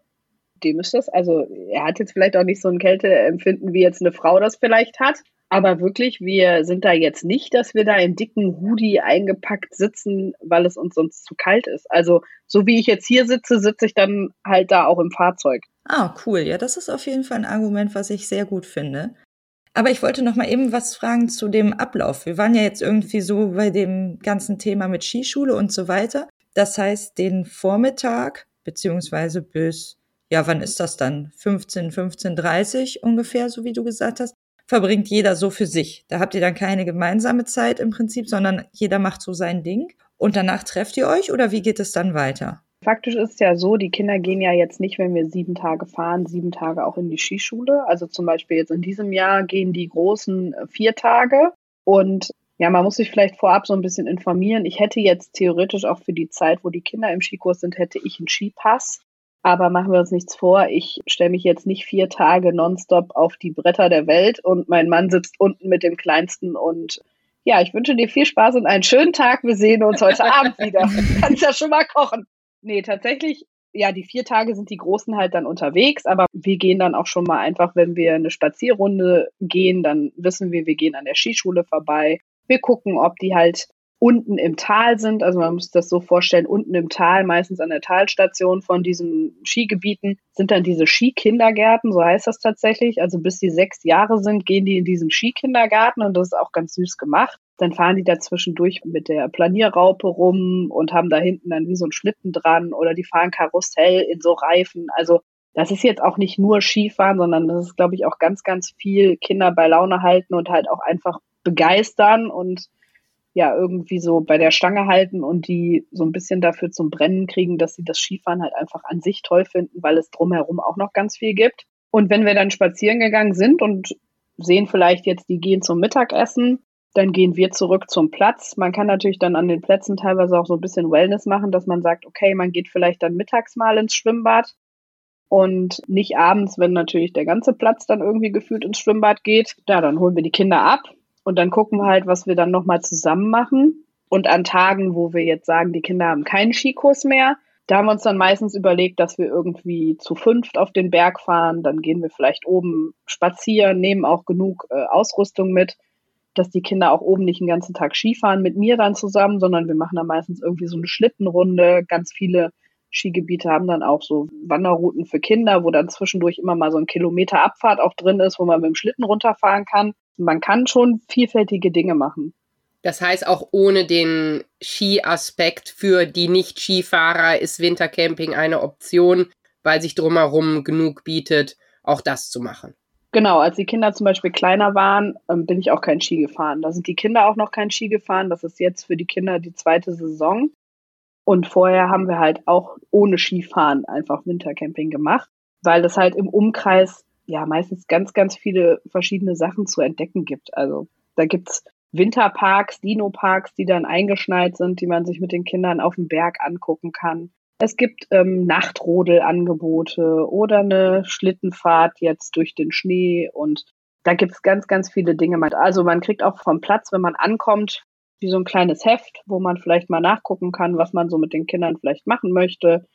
dem ist das. Also er hat jetzt vielleicht auch nicht so ein Kälteempfinden, wie jetzt eine Frau das vielleicht hat. Aber wirklich, wir sind da jetzt nicht, dass wir da in dicken Hoodie eingepackt sitzen, weil es uns sonst zu kalt ist. Also so wie ich jetzt hier sitze, sitze ich dann halt da auch im Fahrzeug. Ah, cool. Ja, das ist auf jeden Fall ein Argument, was ich sehr gut finde. Aber ich wollte noch mal eben was fragen zu dem Ablauf. Wir waren ja jetzt irgendwie so bei dem ganzen Thema mit Skischule und so weiter. Das heißt, den Vormittag beziehungsweise bis, ja, wann ist das dann? 15, 15.30 ungefähr, so wie du gesagt hast, verbringt jeder so für sich. Da habt ihr dann keine gemeinsame Zeit im Prinzip, sondern jeder macht so sein Ding. Und danach trefft ihr euch oder wie geht es dann weiter? Faktisch ist es ja so, die Kinder gehen ja jetzt nicht, wenn wir sieben Tage fahren, sieben Tage auch in die Skischule. Also zum Beispiel jetzt in diesem Jahr gehen die großen äh, vier Tage. Und ja, man muss sich vielleicht vorab so ein bisschen informieren. Ich hätte jetzt theoretisch auch für die Zeit, wo die Kinder im Skikurs sind, hätte ich einen Skipass. Aber machen wir uns nichts vor. Ich stelle mich jetzt nicht vier Tage nonstop auf die Bretter der Welt und mein Mann sitzt unten mit dem Kleinsten und ja, ich wünsche dir viel Spaß und einen schönen Tag. Wir sehen uns heute Abend wieder. Du kannst ja schon mal kochen. Nee, tatsächlich, ja, die vier Tage sind die Großen halt dann unterwegs, aber wir gehen dann auch schon mal einfach, wenn wir eine Spazierrunde gehen, dann wissen wir, wir gehen an der Skischule vorbei. Wir gucken, ob die halt unten im Tal sind. Also man muss das so vorstellen, unten im Tal, meistens an der Talstation von diesen Skigebieten, sind dann diese Skikindergärten, so heißt das tatsächlich. Also bis die sechs Jahre sind, gehen die in diesen Skikindergarten und das ist auch ganz süß gemacht. Dann fahren die da zwischendurch mit der Planierraupe rum und haben da hinten dann wie so ein Schlitten dran oder die fahren Karussell in so Reifen. Also das ist jetzt auch nicht nur Skifahren, sondern das ist, glaube ich, auch ganz, ganz viel Kinder bei Laune halten und halt auch einfach begeistern und ja irgendwie so bei der Stange halten und die so ein bisschen dafür zum Brennen kriegen, dass sie das Skifahren halt einfach an sich toll finden, weil es drumherum auch noch ganz viel gibt. Und wenn wir dann spazieren gegangen sind und sehen vielleicht jetzt, die gehen zum Mittagessen, dann gehen wir zurück zum Platz. Man kann natürlich dann an den Plätzen teilweise auch so ein bisschen Wellness machen, dass man sagt, okay, man geht vielleicht dann mittags mal ins Schwimmbad und nicht abends, wenn natürlich der ganze Platz dann irgendwie gefühlt ins Schwimmbad geht. Ja, dann holen wir die Kinder ab und dann gucken wir halt, was wir dann nochmal zusammen machen. Und an Tagen, wo wir jetzt sagen, die Kinder haben keinen Skikurs mehr, da haben wir uns dann meistens überlegt, dass wir irgendwie zu fünft auf den Berg fahren. Dann gehen wir vielleicht oben spazieren, nehmen auch genug äh, Ausrüstung mit, dass die Kinder auch oben nicht den ganzen Tag Skifahren mit mir dann zusammen, sondern wir machen dann meistens irgendwie so eine Schlittenrunde. Ganz viele Skigebiete haben dann auch so Wanderrouten für Kinder, wo dann zwischendurch immer mal so ein Kilometer Abfahrt auch drin ist, wo man mit dem Schlitten runterfahren kann man kann schon vielfältige Dinge machen. Das heißt, auch ohne den Skiaspekt für die Nicht-Skifahrer ist Wintercamping eine Option, weil sich drumherum genug bietet, auch das zu machen. Genau, als die Kinder zum Beispiel kleiner waren, ähm, bin ich auch kein Ski gefahren. Da sind die Kinder auch noch kein Ski gefahren. Das ist jetzt für die Kinder die zweite Saison. Und vorher haben wir halt auch ohne Skifahren einfach Wintercamping gemacht, weil das halt im Umkreis ja meistens ganz, ganz viele verschiedene Sachen zu entdecken gibt. Also da gibt's Winterparks, Dino-Parks, die dann eingeschneit sind, die man sich mit den Kindern auf dem Berg angucken kann. Es gibt ähm, Nachtrodelangebote oder eine Schlittenfahrt jetzt durch den Schnee und da gibt's ganz, ganz viele Dinge. Also man kriegt auch vom Platz, wenn man ankommt, wie so ein kleines Heft, wo man vielleicht mal nachgucken kann, was man so mit den Kindern vielleicht machen möchte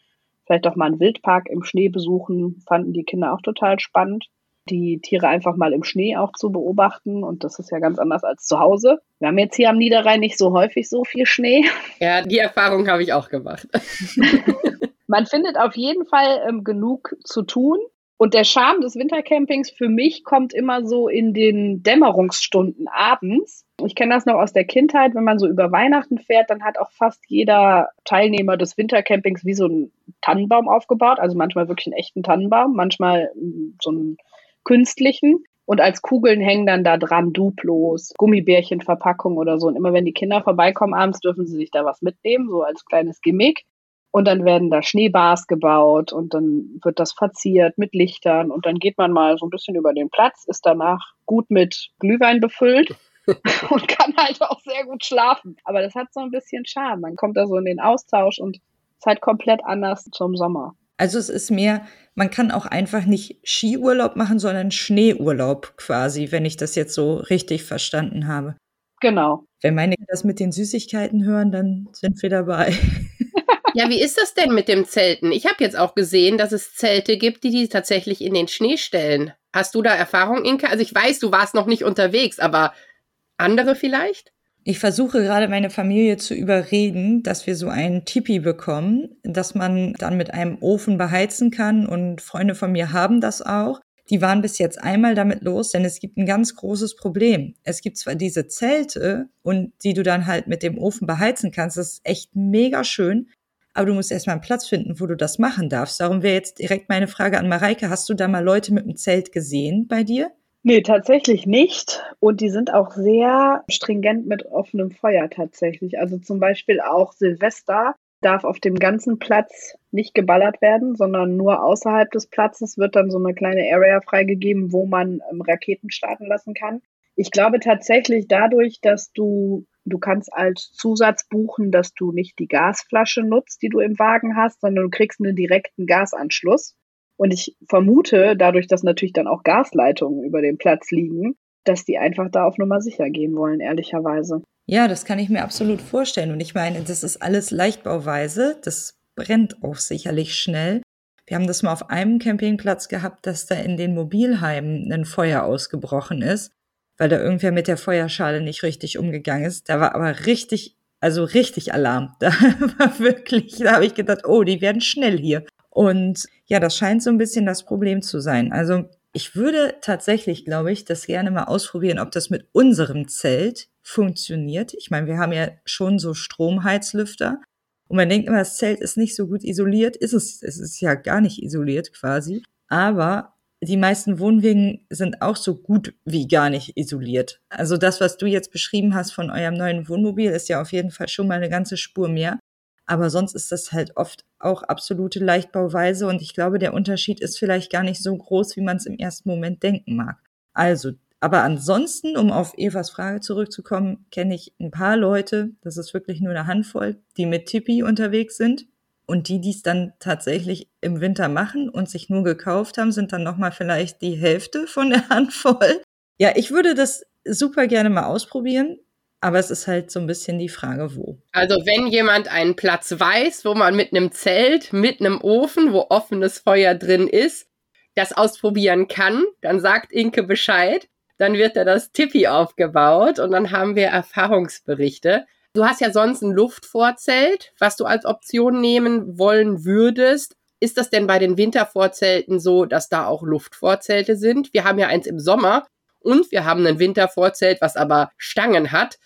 vielleicht auch mal einen Wildpark im Schnee besuchen, fanden die Kinder auch total spannend. Die Tiere einfach mal im Schnee auch zu beobachten. Und das ist ja ganz anders als zu Hause. Wir haben jetzt hier am Niederrhein nicht so häufig so viel Schnee. Ja, die Erfahrung habe ich auch gemacht. Man findet auf jeden Fall ähm, genug zu tun. Und der Charme des Wintercampings für mich kommt immer so in den Dämmerungsstunden abends. Ich kenne das noch aus der Kindheit, wenn man so über Weihnachten fährt, dann hat auch fast jeder Teilnehmer des Wintercampings wie so einen Tannenbaum aufgebaut. Also manchmal wirklich einen echten Tannenbaum, manchmal so einen künstlichen. Und als Kugeln hängen dann da dran Duplos, Gummibärchenverpackung oder so. Und immer wenn die Kinder vorbeikommen abends, dürfen sie sich da was mitnehmen, so als kleines Gimmick. Und dann werden da Schneebars gebaut und dann wird das verziert mit Lichtern und dann geht man mal so ein bisschen über den Platz, ist danach gut mit Glühwein befüllt und kann halt auch sehr gut schlafen. Aber das hat so ein bisschen Charme. Man kommt da so in den Austausch und ist halt komplett anders zum Sommer. Also es ist mehr, man kann auch einfach nicht Skiurlaub machen, sondern Schneeurlaub quasi, wenn ich das jetzt so richtig verstanden habe. Genau. Wenn meine das mit den Süßigkeiten hören, dann sind wir dabei. Ja, wie ist das denn mit dem Zelten? Ich habe jetzt auch gesehen, dass es Zelte gibt, die die tatsächlich in den Schnee stellen. Hast du da Erfahrung, Inka? Also ich weiß, du warst noch nicht unterwegs, aber andere vielleicht? Ich versuche gerade meine Familie zu überreden, dass wir so einen Tipi bekommen, dass man dann mit einem Ofen beheizen kann und Freunde von mir haben das auch. die waren bis jetzt einmal damit los, denn es gibt ein ganz großes Problem. Es gibt zwar diese Zelte und die du dann halt mit dem Ofen beheizen kannst, das ist echt mega schön, aber du musst erstmal einen Platz finden, wo du das machen darfst. Darum wäre jetzt direkt meine Frage an Mareike, hast du da mal Leute mit einem Zelt gesehen bei dir? Nee, tatsächlich nicht. Und die sind auch sehr stringent mit offenem Feuer tatsächlich. Also zum Beispiel auch Silvester darf auf dem ganzen Platz nicht geballert werden, sondern nur außerhalb des Platzes wird dann so eine kleine Area freigegeben, wo man ähm, Raketen starten lassen kann. Ich glaube tatsächlich dadurch, dass du, du kannst als Zusatz buchen, dass du nicht die Gasflasche nutzt, die du im Wagen hast, sondern du kriegst einen direkten Gasanschluss. Und ich vermute, dadurch, dass natürlich dann auch Gasleitungen über dem Platz liegen, dass die einfach da auf Nummer sicher gehen wollen, ehrlicherweise. Ja, das kann ich mir absolut vorstellen. Und ich meine, das ist alles Leichtbauweise. Das brennt auch sicherlich schnell. Wir haben das mal auf einem Campingplatz gehabt, dass da in den Mobilheimen ein Feuer ausgebrochen ist, weil da irgendwer mit der Feuerschale nicht richtig umgegangen ist. Da war aber richtig, also richtig Alarm. Da war wirklich, da habe ich gedacht, oh, die werden schnell hier. Und ja, das scheint so ein bisschen das Problem zu sein. Also ich würde tatsächlich, glaube ich, das gerne mal ausprobieren, ob das mit unserem Zelt funktioniert. Ich meine, wir haben ja schon so Stromheizlüfter. Und man denkt immer, das Zelt ist nicht so gut isoliert. Ist es, es ist ja gar nicht isoliert quasi. Aber die meisten Wohnwegen sind auch so gut wie gar nicht isoliert. Also das, was du jetzt beschrieben hast von eurem neuen Wohnmobil, ist ja auf jeden Fall schon mal eine ganze Spur mehr. Aber sonst ist das halt oft auch absolute Leichtbauweise und ich glaube, der Unterschied ist vielleicht gar nicht so groß, wie man es im ersten Moment denken mag. Also, aber ansonsten, um auf Evas Frage zurückzukommen, kenne ich ein paar Leute, das ist wirklich nur eine Handvoll, die mit Tippi unterwegs sind und die dies dann tatsächlich im Winter machen und sich nur gekauft haben, sind dann nochmal vielleicht die Hälfte von der Handvoll. Ja, ich würde das super gerne mal ausprobieren. Aber es ist halt so ein bisschen die Frage, wo. Also wenn jemand einen Platz weiß, wo man mit einem Zelt, mit einem Ofen, wo offenes Feuer drin ist, das ausprobieren kann, dann sagt Inke Bescheid. Dann wird da das Tippi aufgebaut und dann haben wir Erfahrungsberichte. Du hast ja sonst ein Luftvorzelt, was du als Option nehmen wollen würdest. Ist das denn bei den Wintervorzelten so, dass da auch Luftvorzelte sind? Wir haben ja eins im Sommer und wir haben ein Wintervorzelt, was aber Stangen hat.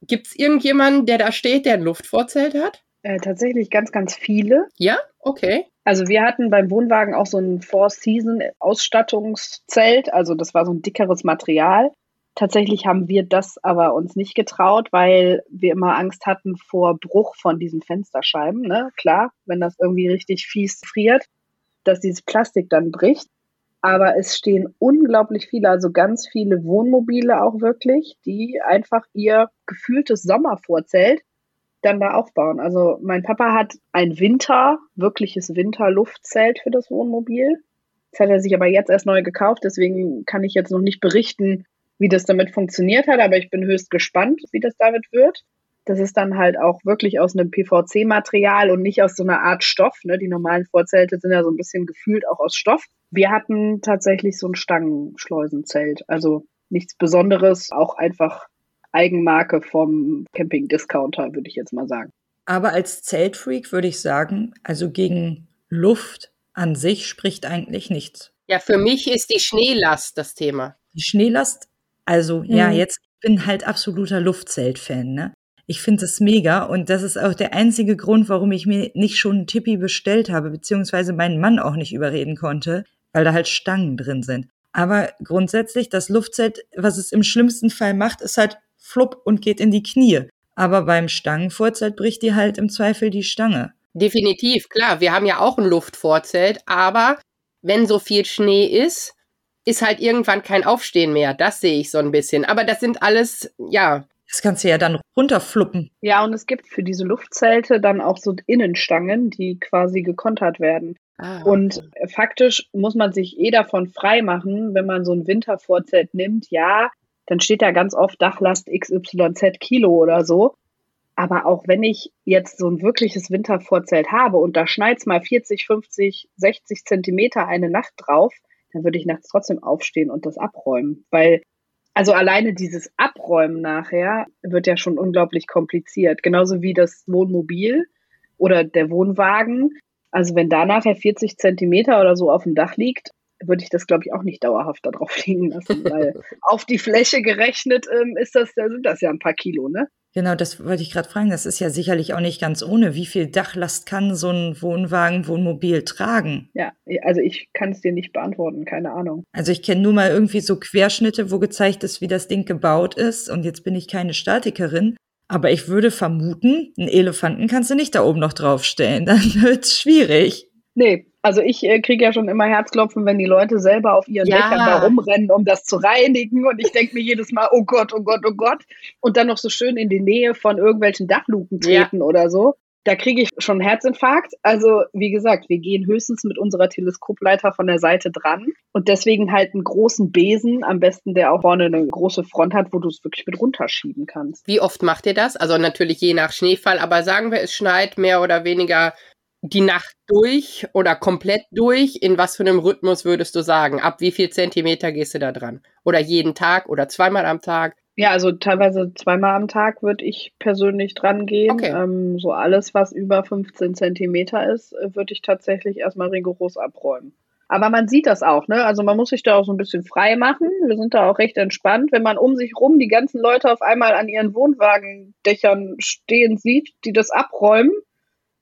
Gibt es irgendjemanden, der da steht, der ein Luftvorzelt hat? Äh, tatsächlich ganz, ganz viele. Ja, okay. Also wir hatten beim Wohnwagen auch so ein Four-Season-Ausstattungszelt. Also das war so ein dickeres Material. Tatsächlich haben wir das aber uns nicht getraut, weil wir immer Angst hatten vor Bruch von diesen Fensterscheiben. Ne? Klar, wenn das irgendwie richtig fies friert, dass dieses Plastik dann bricht. Aber es stehen unglaublich viele, also ganz viele Wohnmobile auch wirklich, die einfach ihr gefühltes Sommervorzelt dann da aufbauen. Also mein Papa hat ein Winter, wirkliches Winterluftzelt für das Wohnmobil. Das hat er sich aber jetzt erst neu gekauft, deswegen kann ich jetzt noch nicht berichten, wie das damit funktioniert hat, aber ich bin höchst gespannt, wie das damit wird. Das ist dann halt auch wirklich aus einem PVC-Material und nicht aus so einer Art Stoff. Ne? Die normalen Vorzelte sind ja so ein bisschen gefühlt auch aus Stoff. Wir hatten tatsächlich so ein Stangenschleusenzelt. Also nichts Besonderes, auch einfach Eigenmarke vom Camping-Discounter, würde ich jetzt mal sagen. Aber als Zeltfreak würde ich sagen, also gegen Luft an sich spricht eigentlich nichts. Ja, für mich ist die Schneelast das Thema. Die Schneelast, also mhm. ja, jetzt bin halt absoluter Luftzelt-Fan, ne? Ich finde das mega und das ist auch der einzige Grund, warum ich mir nicht schon einen Tippi bestellt habe, beziehungsweise meinen Mann auch nicht überreden konnte, weil da halt Stangen drin sind. Aber grundsätzlich, das Luftzelt, was es im schlimmsten Fall macht, ist halt flupp und geht in die Knie. Aber beim Stangenvorzelt bricht dir halt im Zweifel die Stange. Definitiv, klar. Wir haben ja auch ein Luftvorzelt, aber wenn so viel Schnee ist, ist halt irgendwann kein Aufstehen mehr. Das sehe ich so ein bisschen. Aber das sind alles, ja, das kannst du ja dann runterfluppen. Ja, und es gibt für diese Luftzelte dann auch so Innenstangen, die quasi gekontert werden. Ah, okay. Und faktisch muss man sich eh davon frei machen, wenn man so ein Wintervorzelt nimmt. Ja, dann steht da ganz oft Dachlast XYZ Kilo oder so. Aber auch wenn ich jetzt so ein wirkliches Wintervorzelt habe und da schneit's mal 40, 50, 60 Zentimeter eine Nacht drauf, dann würde ich nachts trotzdem aufstehen und das abräumen. Weil also alleine dieses Abräumen nachher wird ja schon unglaublich kompliziert. Genauso wie das Wohnmobil oder der Wohnwagen. Also wenn da nachher 40 Zentimeter oder so auf dem Dach liegt, würde ich das, glaube ich, auch nicht dauerhaft da drauf liegen lassen, weil auf die Fläche gerechnet ähm, ist das, sind das ja ein paar Kilo, ne? Genau, das wollte ich gerade fragen. Das ist ja sicherlich auch nicht ganz ohne. Wie viel Dachlast kann so ein Wohnwagen, Wohnmobil tragen? Ja, also ich kann es dir nicht beantworten, keine Ahnung. Also ich kenne nur mal irgendwie so Querschnitte, wo gezeigt ist, wie das Ding gebaut ist. Und jetzt bin ich keine Statikerin. Aber ich würde vermuten, einen Elefanten kannst du nicht da oben noch draufstellen. Dann wird's schwierig. Nee, also ich äh, kriege ja schon immer Herzklopfen, wenn die Leute selber auf ihren Ja. Dächern da rumrennen, um das zu reinigen. Und ich denke mir jedes Mal, oh Gott, oh Gott, oh Gott. Und dann noch so schön in die Nähe von irgendwelchen Dachluken Ja. treten oder so. Da kriege ich schon einen Herzinfarkt. Also, wie gesagt, wir gehen höchstens mit unserer Teleskopleiter von der Seite dran. Und deswegen halt einen großen Besen, am besten der auch vorne eine große Front hat, wo du es wirklich mit runterschieben kannst. Wie oft macht ihr das? Also natürlich je nach Schneefall, aber sagen wir, es schneit mehr oder weniger die Nacht durch oder komplett durch. In was für einem Rhythmus würdest du sagen? Ab wie viel Zentimeter gehst du da dran? Oder jeden Tag oder zweimal am Tag? Ja, also teilweise zweimal am Tag würde ich persönlich dran gehen. Okay. Ähm, so alles, was über 15 Zentimeter ist, würde ich tatsächlich erstmal rigoros abräumen. Aber man sieht das auch, ne? Also man muss sich da auch so ein bisschen frei machen. Wir sind da auch recht entspannt. Wenn man um sich rum die ganzen Leute auf einmal an ihren Wohnwagendächern stehen sieht, die das abräumen,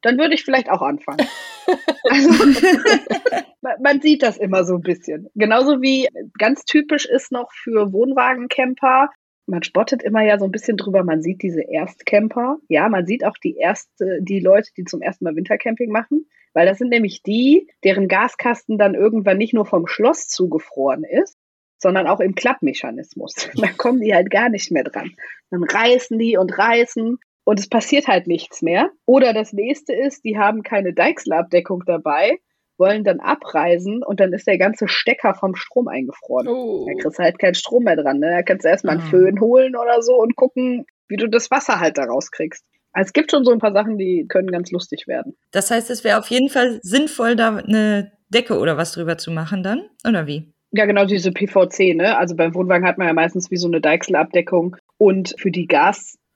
dann würde ich vielleicht auch anfangen. also, man- sieht das immer so ein bisschen. Genauso wie ganz typisch ist noch für Wohnwagencamper, man spottet immer ja so ein bisschen drüber, man sieht diese Erstcamper. Ja, man sieht auch die erste, die Leute, die zum ersten Mal Wintercamping machen. Weil das sind nämlich die, deren Gaskasten dann irgendwann nicht nur vom Schloss zugefroren ist, sondern auch im Klappmechanismus. Da kommen die halt gar nicht mehr dran. Dann reißen die und reißen und es passiert halt nichts mehr. Oder das nächste ist, die haben keine Deichselabdeckung dabei, wollen dann abreisen und dann ist der ganze Stecker vom Strom eingefroren. Oh. Da kriegst du halt keinen Strom mehr dran. Ne? Da kannst du erstmal einen Ah. Föhn holen oder so und gucken, wie du das Wasser halt da rauskriegst. Also es gibt schon so ein paar Sachen, die können ganz lustig werden. Das heißt, es wäre auf jeden Fall sinnvoll, da eine Decke oder was drüber zu machen dann? Oder wie? Ja, genau, diese PVC, ne? Also beim Wohnwagen hat man ja meistens wie so eine Deichselabdeckung. Und für die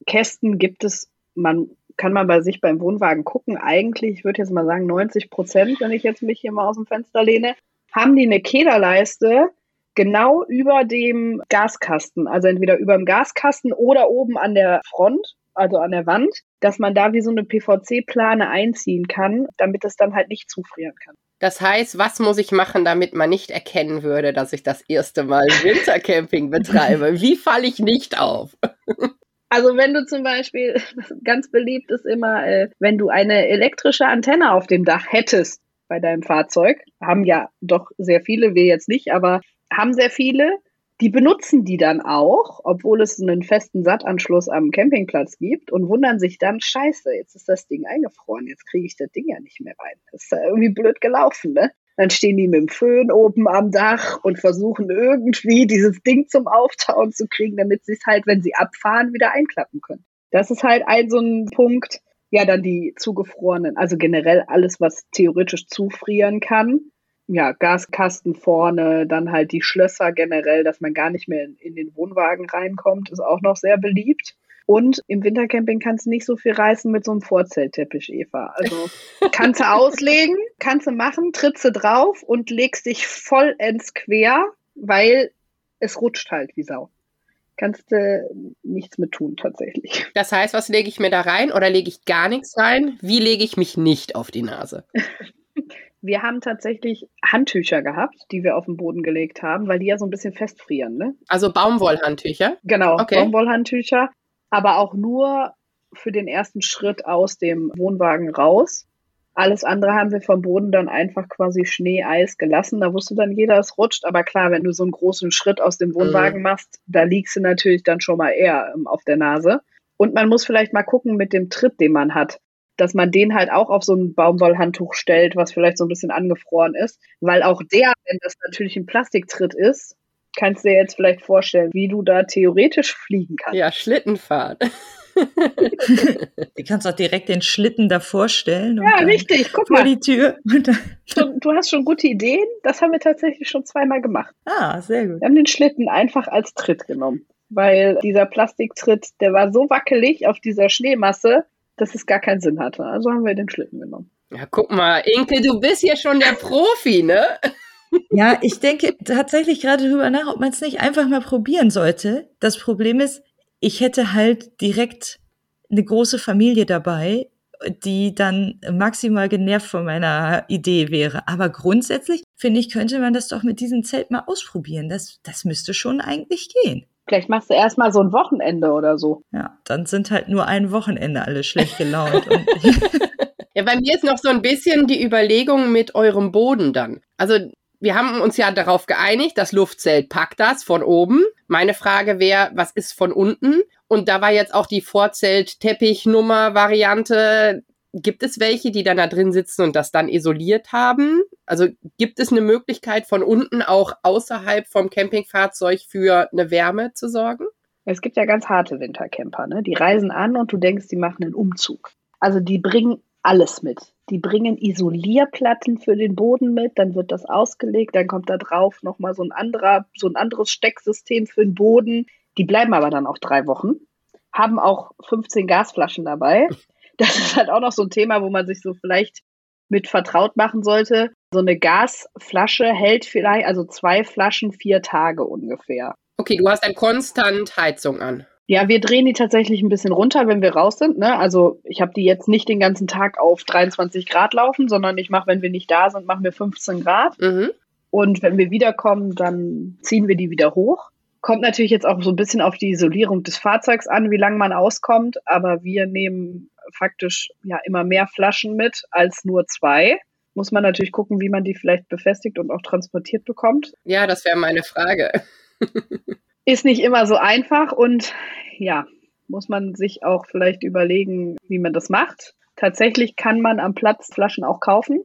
Gaskästen gibt es, man kann man bei sich beim Wohnwagen gucken, eigentlich, ich würde jetzt mal sagen, 90 Prozent, wenn ich jetzt mich hier mal aus dem Fenster lehne, haben die eine Kederleiste genau über dem Gaskasten. Also entweder über dem Gaskasten oder oben an der Front, also an der Wand, dass man da wie so eine PVC-Plane einziehen kann, damit es dann halt nicht zufrieren kann. Das heißt, was muss ich machen, damit man nicht erkennen würde, dass ich das erste Mal Wintercamping betreibe? Wie falle ich nicht auf? Also wenn du zum Beispiel, ganz beliebt ist immer, äh, wenn du eine elektrische Antenne auf dem Dach hättest bei deinem Fahrzeug, haben ja doch sehr viele, wir jetzt nicht, aber haben sehr viele, die benutzen die dann auch, obwohl es einen festen Sattanschluss am Campingplatz gibt und wundern sich dann, scheiße, jetzt ist das Ding eingefroren, jetzt kriege ich das Ding ja nicht mehr rein. Das ist irgendwie blöd gelaufen, ne? Dann stehen die mit dem Föhn oben am Dach und versuchen irgendwie dieses Ding zum Auftauen zu kriegen, damit sie es halt, wenn sie abfahren, wieder einklappen können. Das ist halt ein so ein Punkt, ja, dann die zugefrorenen, also generell alles, was theoretisch zufrieren kann. Ja, Gaskasten vorne, dann halt die Schlösser generell, dass man gar nicht mehr in, den Wohnwagen reinkommt, ist auch noch sehr beliebt. Und im Wintercamping kannst du nicht so viel reißen mit so einem Vorzeltteppich, Eva. Also kannst du auslegen, kannst du machen, trittst du drauf und legst dich vollends quer, weil es rutscht halt wie Sau. Kannst du nichts mit tun, tatsächlich. Das heißt, was lege ich mir da rein oder lege ich gar nichts rein? Wie lege ich mich nicht auf die Nase? Wir haben tatsächlich Handtücher gehabt, die wir auf den Boden gelegt haben, weil die ja so ein bisschen festfrieren, ne? Also Baumwollhandtücher. Genau, Okay. Baumwollhandtücher, aber auch nur für den ersten Schritt aus dem Wohnwagen raus. Alles andere haben wir vom Boden dann einfach quasi Schnee, Eis gelassen. Da wusste dann jeder, es rutscht. Aber klar, wenn du so einen großen Schritt aus dem Wohnwagen machst, da liegst du natürlich dann schon mal eher ähm, auf der Nase. Und man muss vielleicht mal gucken mit dem Tritt, den man hat, dass man den halt auch auf so ein Baumwollhandtuch stellt, was vielleicht so ein bisschen angefroren ist. Weil auch der, wenn das natürlich ein Plastiktritt ist, kannst du dir jetzt vielleicht vorstellen, wie du da theoretisch fliegen kannst. Ja, Schlittenfahrt. Du kannst auch direkt den Schlitten davor stellen. und Ja, dann richtig. Guck Vor mal, die Tür. Du, du hast schon gute Ideen. Das haben wir tatsächlich schon zweimal gemacht. ah, sehr gut. Wir haben den Schlitten einfach als Tritt genommen, weil dieser Plastiktritt, der war so wackelig auf dieser Schneemasse, dass es gar keinen Sinn hatte. Also haben wir den Schlitten genommen. Ja, guck mal, Inke, du bist ja schon der Profi, ne? Ja, ich denke tatsächlich gerade drüber nach, ob man es nicht einfach mal probieren sollte. Das Problem ist, ich hätte halt direkt eine große Familie dabei, die dann maximal genervt von meiner Idee wäre. Aber grundsätzlich, finde ich, könnte man das doch mit diesem Zelt mal ausprobieren. Das, das müsste schon eigentlich gehen. Vielleicht machst du erstmal so ein Wochenende oder so. Ja, dann sind halt nur ein Wochenende alle schlecht gelaunt. ja, bei mir ist noch so ein bisschen die Überlegung mit eurem Boden dann. Also wir haben uns ja darauf geeinigt, das Luftzelt packt das von oben. Meine Frage wäre, was ist von unten? Und da war jetzt auch die Vorzelt-Teppichnummer-Variante. Gibt es welche, die dann da drin sitzen und das dann isoliert haben? Also gibt es eine Möglichkeit von unten auch außerhalb vom Campingfahrzeug für eine Wärme zu sorgen? Es gibt ja ganz harte Wintercamper, ne? Die reisen an und du denkst, die machen einen Umzug. Also die bringen alles mit. Die bringen Isolierplatten für den Boden mit, dann wird das ausgelegt, dann kommt da drauf nochmal so ein anderer, so ein anderes Stecksystem für den Boden. Die bleiben aber dann auch drei Wochen, haben auch 15 Gasflaschen dabei. Das ist halt auch noch so ein Thema, wo man sich so vielleicht mit vertraut machen sollte. So eine Gasflasche hält vielleicht, also zwei Flaschen, vier Tage ungefähr. Okay, du hast dann konstant Heizung an. Ja, wir drehen die tatsächlich ein bisschen runter, wenn wir raus sind. Ne? Also ich habe die jetzt nicht den ganzen Tag auf 23 Grad laufen, sondern ich mache, wenn wir nicht da sind, machen wir 15 Grad. Mhm. Und wenn wir wiederkommen, dann ziehen wir die wieder hoch. Kommt natürlich jetzt auch so ein bisschen auf die Isolierung des Fahrzeugs an, wie lange man auskommt. Aber wir nehmen faktisch ja immer mehr Flaschen mit als nur zwei. Muss man natürlich gucken, wie man die vielleicht befestigt und auch transportiert bekommt. Ja, das wäre meine Frage. Ist nicht immer so einfach und ja, muss man sich auch vielleicht überlegen, wie man das macht. Tatsächlich kann man am Platz Flaschen auch kaufen.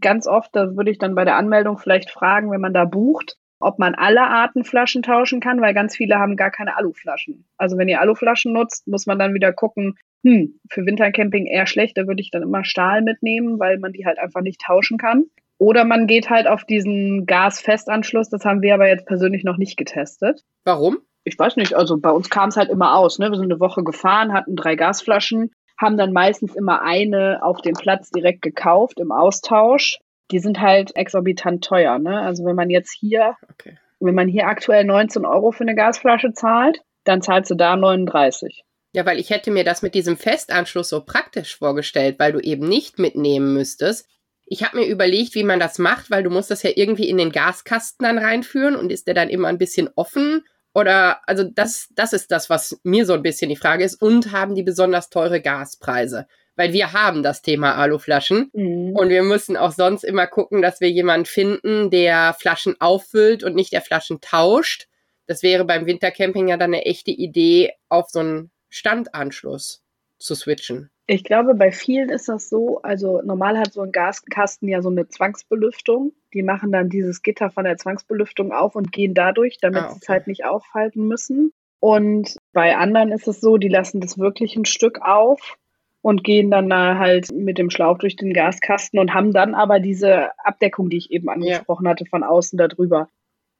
Ganz oft, da würde ich dann bei der Anmeldung vielleicht fragen, wenn man da bucht, ob man alle Arten Flaschen tauschen kann, weil ganz viele haben gar keine Aluflaschen. Also wenn ihr Aluflaschen nutzt, muss man dann wieder gucken, hm, für Wintercamping eher schlecht, da würde ich dann immer Stahl mitnehmen, weil man die halt einfach nicht tauschen kann. Oder man geht halt auf diesen Gasfestanschluss. Das haben wir aber jetzt persönlich noch nicht getestet. Warum? Ich weiß nicht. Also bei uns kam es halt immer aus. Ne? Wir sind eine Woche gefahren, hatten drei Gasflaschen, haben dann meistens immer eine auf dem Platz direkt gekauft im Austausch. Die sind halt exorbitant teuer. Ne? Also wenn man jetzt hier, okay. wenn man hier aktuell 19 Euro für eine Gasflasche zahlt, dann zahlst du da 39. Ja, weil ich hätte mir das mit diesem Festanschluss so praktisch vorgestellt, weil du eben nicht mitnehmen müsstest, ich habe mir überlegt, wie man das macht, weil du musst das ja irgendwie in den Gaskasten dann reinführen und ist der dann immer ein bisschen offen? Oder, also das, das ist das, was mir so ein bisschen die Frage ist. Und haben die besonders teure Gaspreise? Weil wir haben das Thema Aluflaschen mhm. und wir müssen auch sonst immer gucken, dass wir jemanden finden, der Flaschen auffüllt und nicht der Flaschen tauscht. Das wäre beim Wintercamping ja dann eine echte Idee, auf so einen Standanschluss zu switchen. Ich glaube, bei vielen ist das so, also normal hat so ein Gaskasten ja so eine Zwangsbelüftung. Die machen dann dieses Gitter von der Zwangsbelüftung auf und gehen dadurch, damit ah, okay. sie es halt nicht aufhalten müssen. Und bei anderen ist es so, die lassen das wirklich ein Stück auf und gehen dann halt mit dem Schlauch durch den Gaskasten und haben dann aber diese Abdeckung, die ich eben angesprochen ja. hatte, von außen darüber,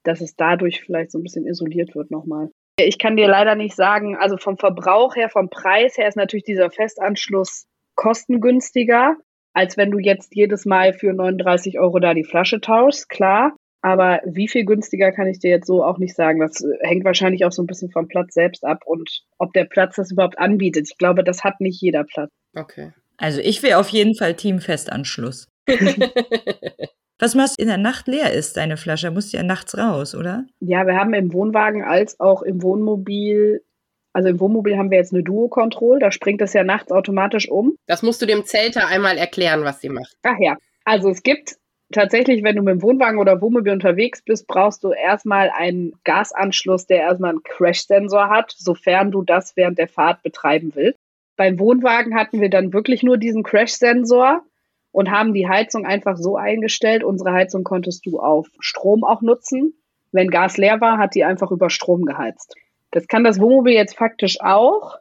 dass es dadurch vielleicht so ein bisschen isoliert wird nochmal. Ich kann dir leider nicht sagen, also vom Verbrauch her, vom Preis her ist natürlich dieser Festanschluss kostengünstiger, als wenn du jetzt jedes Mal für 39 Euro da die Flasche tauschst, klar. Aber wie viel günstiger kann ich dir jetzt so auch nicht sagen. Das hängt wahrscheinlich auch so ein bisschen vom Platz selbst ab und ob der Platz das überhaupt anbietet. Ich glaube, das hat nicht jeder Platz. Okay. Also ich wäre auf jeden Fall Team Festanschluss. Was machst du in der Nacht leer ist, deine Flasche? Musst du ja nachts raus, oder? Ja, wir haben im Wohnwagen als auch im Wohnmobil, also im Wohnmobil haben wir jetzt eine Duo-Control, da springt das ja nachts automatisch um. Das musst du dem Zelter einmal erklären, was sie macht. Ach ja, also es gibt tatsächlich, wenn du mit dem Wohnwagen oder Wohnmobil unterwegs bist, brauchst du erstmal einen Gasanschluss, der erstmal einen Crash-Sensor hat, sofern du das während der Fahrt betreiben willst. Beim Wohnwagen hatten wir dann wirklich nur diesen Crash-Sensor und haben die Heizung einfach so eingestellt. Unsere Heizung konntest du auf Strom auch nutzen. Wenn Gas leer war, hat die einfach über Strom geheizt. Das kann das Wohnmobil jetzt faktisch auch.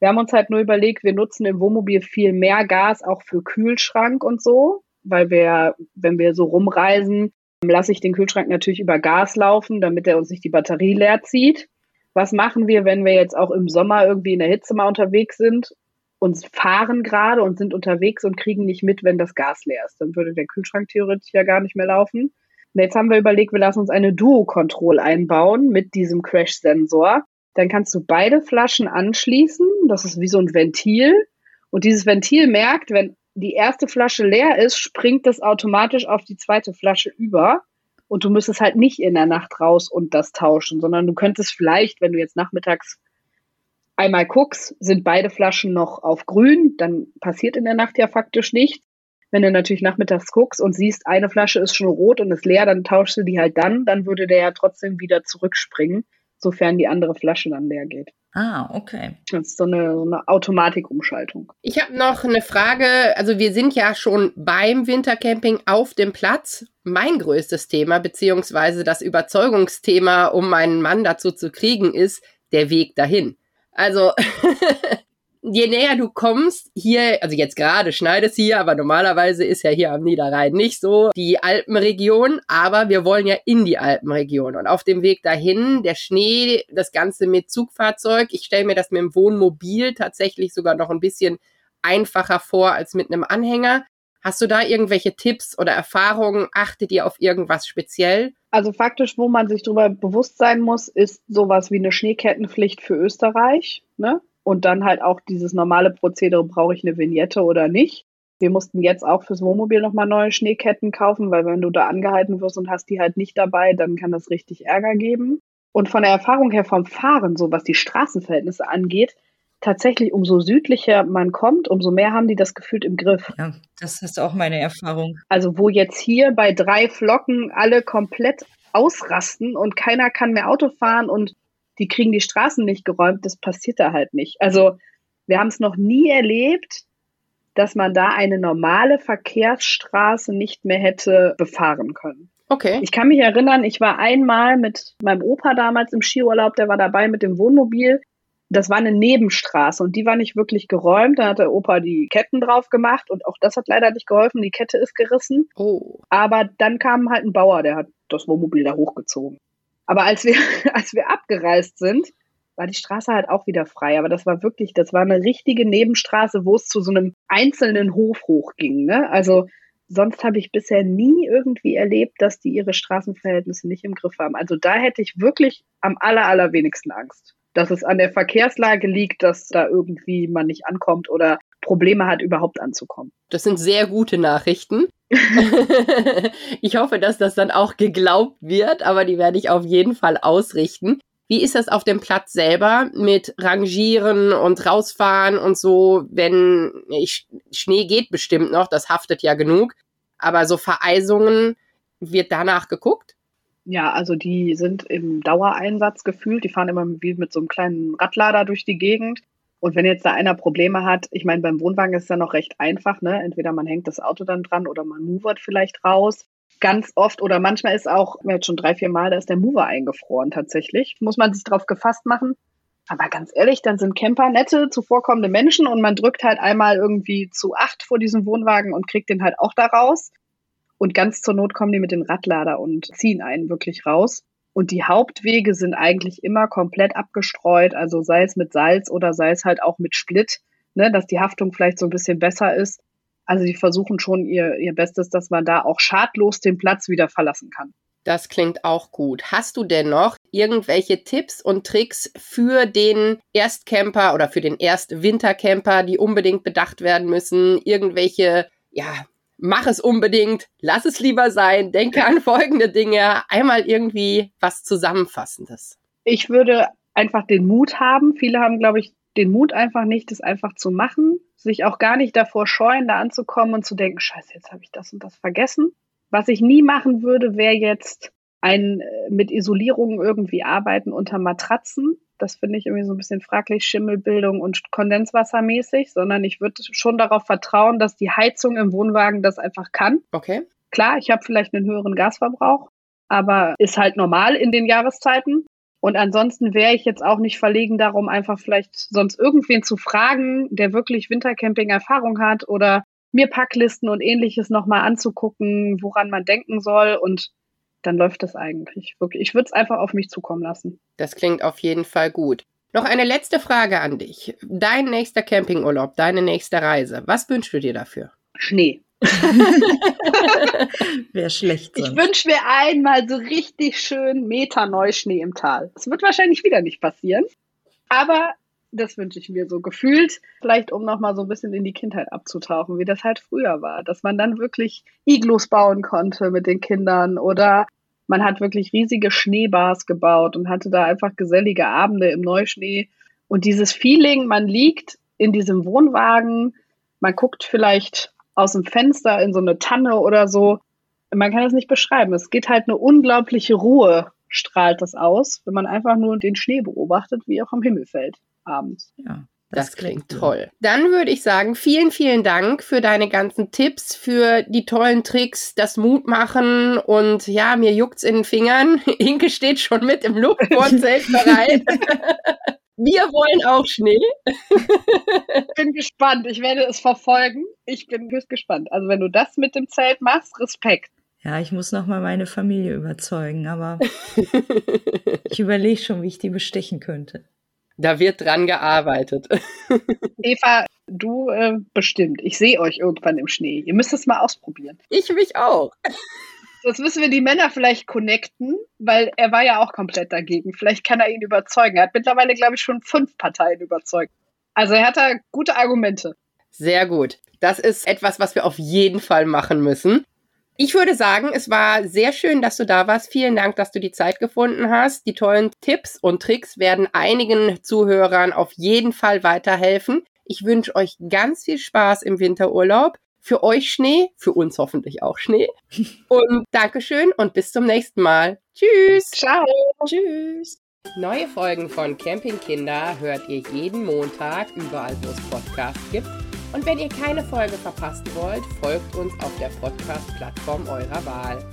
Wir haben uns halt nur überlegt, wir nutzen im Wohnmobil viel mehr Gas auch für Kühlschrank und so, weil wir, wenn wir so rumreisen, lasse ich den Kühlschrank natürlich über Gas laufen, damit er uns nicht die Batterie leer zieht. Was machen wir, wenn wir jetzt auch im Sommer irgendwie in der Hitze mal unterwegs sind und fahren gerade und sind unterwegs und kriegen nicht mit, wenn das Gas leer ist. Dann würde der Kühlschrank theoretisch ja gar nicht mehr laufen. Und jetzt haben wir überlegt, wir lassen uns eine Duo-Control einbauen mit diesem Crash-Sensor. Dann kannst du beide Flaschen anschließen. Das ist wie so ein Ventil. Und dieses Ventil merkt, wenn die erste Flasche leer ist, springt das automatisch auf die zweite Flasche über. Und du müsstest halt nicht in der Nacht raus und das tauschen, sondern du könntest vielleicht, wenn du jetzt nachmittags einmal guckst, sind beide Flaschen noch auf grün, dann passiert in der Nacht ja faktisch nichts. Wenn du natürlich nachmittags guckst und siehst, eine Flasche ist schon rot und ist leer, dann tauschst du die halt dann, dann würde der ja trotzdem wieder zurückspringen, sofern die andere Flasche dann leer geht. Ah, okay. Das ist so eine, so eine Automatikumschaltung. Ich habe noch eine Frage. Also wir sind ja schon beim Wintercamping auf dem Platz. Mein größtes Thema, beziehungsweise das Überzeugungsthema, um meinen Mann dazu zu kriegen, ist der Weg dahin. Also je näher du kommst, hier, also jetzt gerade schneit es hier, aber normalerweise ist ja hier am Niederrhein nicht so die Alpenregion, aber wir wollen ja in die Alpenregion und auf dem Weg dahin, der Schnee, das Ganze mit Zugfahrzeug, ich stelle mir das mit dem Wohnmobil tatsächlich sogar noch ein bisschen einfacher vor als mit einem Anhänger. Hast du da irgendwelche Tipps oder Erfahrungen? Achtet ihr auf irgendwas speziell? Also faktisch, wo man sich darüber bewusst sein muss, ist sowas wie eine Schneekettenpflicht für Österreich. Ne? Und dann halt auch dieses normale Prozedere, brauche ich eine Vignette oder nicht. Wir mussten jetzt auch fürs Wohnmobil nochmal neue Schneeketten kaufen, weil wenn du da angehalten wirst und hast die halt nicht dabei, dann kann das richtig Ärger geben. Und von der Erfahrung her vom Fahren, so was die Straßenverhältnisse angeht, tatsächlich umso südlicher man kommt, umso mehr haben die das gefühlt im Griff. Ja, das ist auch meine Erfahrung. Also wo jetzt hier bei drei Flocken alle komplett ausrasten und keiner kann mehr Auto fahren und die kriegen die Straßen nicht geräumt, das passiert da halt nicht. Also wir haben es noch nie erlebt, dass man da eine normale Verkehrsstraße nicht mehr hätte befahren können. Okay. Ich kann mich erinnern, ich war einmal mit meinem Opa damals im Skiurlaub, der war dabei mit dem Wohnmobil. Das war eine Nebenstraße und die war nicht wirklich geräumt. Da hat der Opa die Ketten drauf gemacht und auch das hat leider nicht geholfen. Die Kette ist gerissen. Oh. Aber dann kam halt ein Bauer, der hat das Wohnmobil da hochgezogen. Aber als wir, als wir abgereist sind, war die Straße halt auch wieder frei. Aber das war wirklich, das war eine richtige Nebenstraße, wo es zu so einem einzelnen Hof hochging. Ne? Also sonst habe ich bisher nie irgendwie erlebt, dass die ihre Straßenverhältnisse nicht im Griff haben. Also da hätte ich wirklich am aller, allerwenigsten Angst. Dass es an der Verkehrslage liegt, dass da irgendwie man nicht ankommt oder Probleme hat, überhaupt anzukommen. Das sind sehr gute Nachrichten. ich hoffe, dass das dann auch geglaubt wird, aber die werde ich auf jeden Fall ausrichten. Wie ist das auf dem Platz selber mit Rangieren und rausfahren und so, wenn ich, Schnee geht bestimmt noch, das haftet ja genug, aber so Vereisungen, wird danach geguckt? Ja, also die sind im Dauereinsatz gefühlt. Die fahren immer wie mit so einem kleinen Radlader durch die Gegend. Und wenn jetzt da einer Probleme hat, ich meine, beim Wohnwagen ist es ja noch recht einfach, ne? Entweder man hängt das Auto dann dran oder man movert vielleicht raus. Ganz oft oder manchmal ist auch, jetzt schon drei, vier Mal, da ist der Mover eingefroren tatsächlich. Muss man sich drauf gefasst machen. Aber ganz ehrlich, dann sind Camper nette, zuvorkommende Menschen und man drückt halt einmal irgendwie zu acht vor diesem Wohnwagen und kriegt den halt auch da raus. Und ganz zur Not kommen die mit dem Radlader und ziehen einen wirklich raus. Und die Hauptwege sind eigentlich immer komplett abgestreut, also sei es mit Salz oder sei es halt auch mit Split, ne, dass die Haftung vielleicht so ein bisschen besser ist. Also die versuchen schon ihr, ihr Bestes, dass man da auch schadlos den Platz wieder verlassen kann. Das klingt auch gut. Hast du denn noch irgendwelche Tipps und Tricks für den Erstcamper oder für den Erstwintercamper, die unbedingt bedacht werden müssen? Irgendwelche, ja, mach es unbedingt, lass es lieber sein, denke an folgende Dinge, einmal irgendwie was Zusammenfassendes. Ich würde einfach den Mut haben. Viele haben, glaube ich, den Mut einfach nicht, das einfach zu machen, sich auch gar nicht davor scheuen, da anzukommen und zu denken, scheiße, jetzt habe ich das und das vergessen. Was ich nie machen würde, wäre jetzt ein äh, mit Isolierung irgendwie arbeiten unter Matratzen. Das finde ich irgendwie so ein bisschen fraglich, Schimmelbildung und Kondenswassermäßig, sondern ich würde schon darauf vertrauen, dass die Heizung im Wohnwagen das einfach kann. Okay. Klar, ich habe vielleicht einen höheren Gasverbrauch, aber ist halt normal in den Jahreszeiten. Und ansonsten wäre ich jetzt auch nicht verlegen darum, einfach vielleicht sonst irgendwen zu fragen, der wirklich Wintercamping-Erfahrung hat oder mir Packlisten und ähnliches nochmal anzugucken, woran man denken soll. Und dann läuft das eigentlich. Wirklich. Ich würde es einfach auf mich zukommen lassen. Das klingt auf jeden Fall gut. Noch eine letzte Frage an dich. Dein nächster Campingurlaub, deine nächste Reise. Was wünschst du dir dafür? Schnee. Wäre schlecht. Sonst. Ich wünsche mir einmal so richtig schön Meter Neuschnee im Tal. Das wird wahrscheinlich wieder nicht passieren. Aber das wünsche ich mir so gefühlt. Vielleicht, um nochmal so ein bisschen in die Kindheit abzutauchen, wie das halt früher war. Dass man dann wirklich Iglus bauen konnte mit den Kindern oder man hat wirklich riesige Schneebars gebaut und hatte da einfach gesellige Abende im Neuschnee. Und dieses Feeling, man liegt in diesem Wohnwagen, man guckt vielleicht aus dem Fenster in so eine Tanne oder so. Man kann es nicht beschreiben. Es geht halt eine unglaubliche Ruhe, strahlt das aus, wenn man einfach nur den Schnee beobachtet, wie er vom Himmel fällt abends. Ja. Das, das klingt toll. Dann würde ich sagen, vielen, vielen Dank für deine ganzen Tipps, für die tollen Tricks, das Mutmachen und ja, mir juckt's in den Fingern. Inke steht schon mit im Luftbordzelt bereit. Wir wollen auch Schnee. Ich bin gespannt. Ich werde es verfolgen. Ich bin höchst gespannt. Also wenn du das mit dem Zelt machst, Respekt. Ja, ich muss noch mal meine Familie überzeugen, aber ich überlege schon, wie ich die bestechen könnte. Da wird dran gearbeitet. Eva, du äh, bestimmt. Ich sehe euch irgendwann im Schnee. Ihr müsst es mal ausprobieren. Ich mich auch. Jetzt müssen wir die Männer vielleicht connecten, weil er war ja auch komplett dagegen. Vielleicht kann er ihn überzeugen. Er hat mittlerweile, glaube ich, schon fünf Parteien überzeugt. Also er hat da gute Argumente. Sehr gut. Das ist etwas, was wir auf jeden Fall machen müssen. Ich würde sagen, es war sehr schön, dass du da warst. Vielen Dank, dass du die Zeit gefunden hast. Die tollen Tipps und Tricks werden einigen Zuhörern auf jeden Fall weiterhelfen. Ich wünsche euch ganz viel Spaß im Winterurlaub. Für euch Schnee, für uns hoffentlich auch Schnee. Und Dankeschön und bis zum nächsten Mal. Tschüss. Ciao. Tschüss. Neue Folgen von Campingkinder hört ihr jeden Montag überall, wo es Podcasts gibt und wenn ihr keine Folge verpassen wollt, folgt uns auf der Podcast-Plattform eurer Wahl.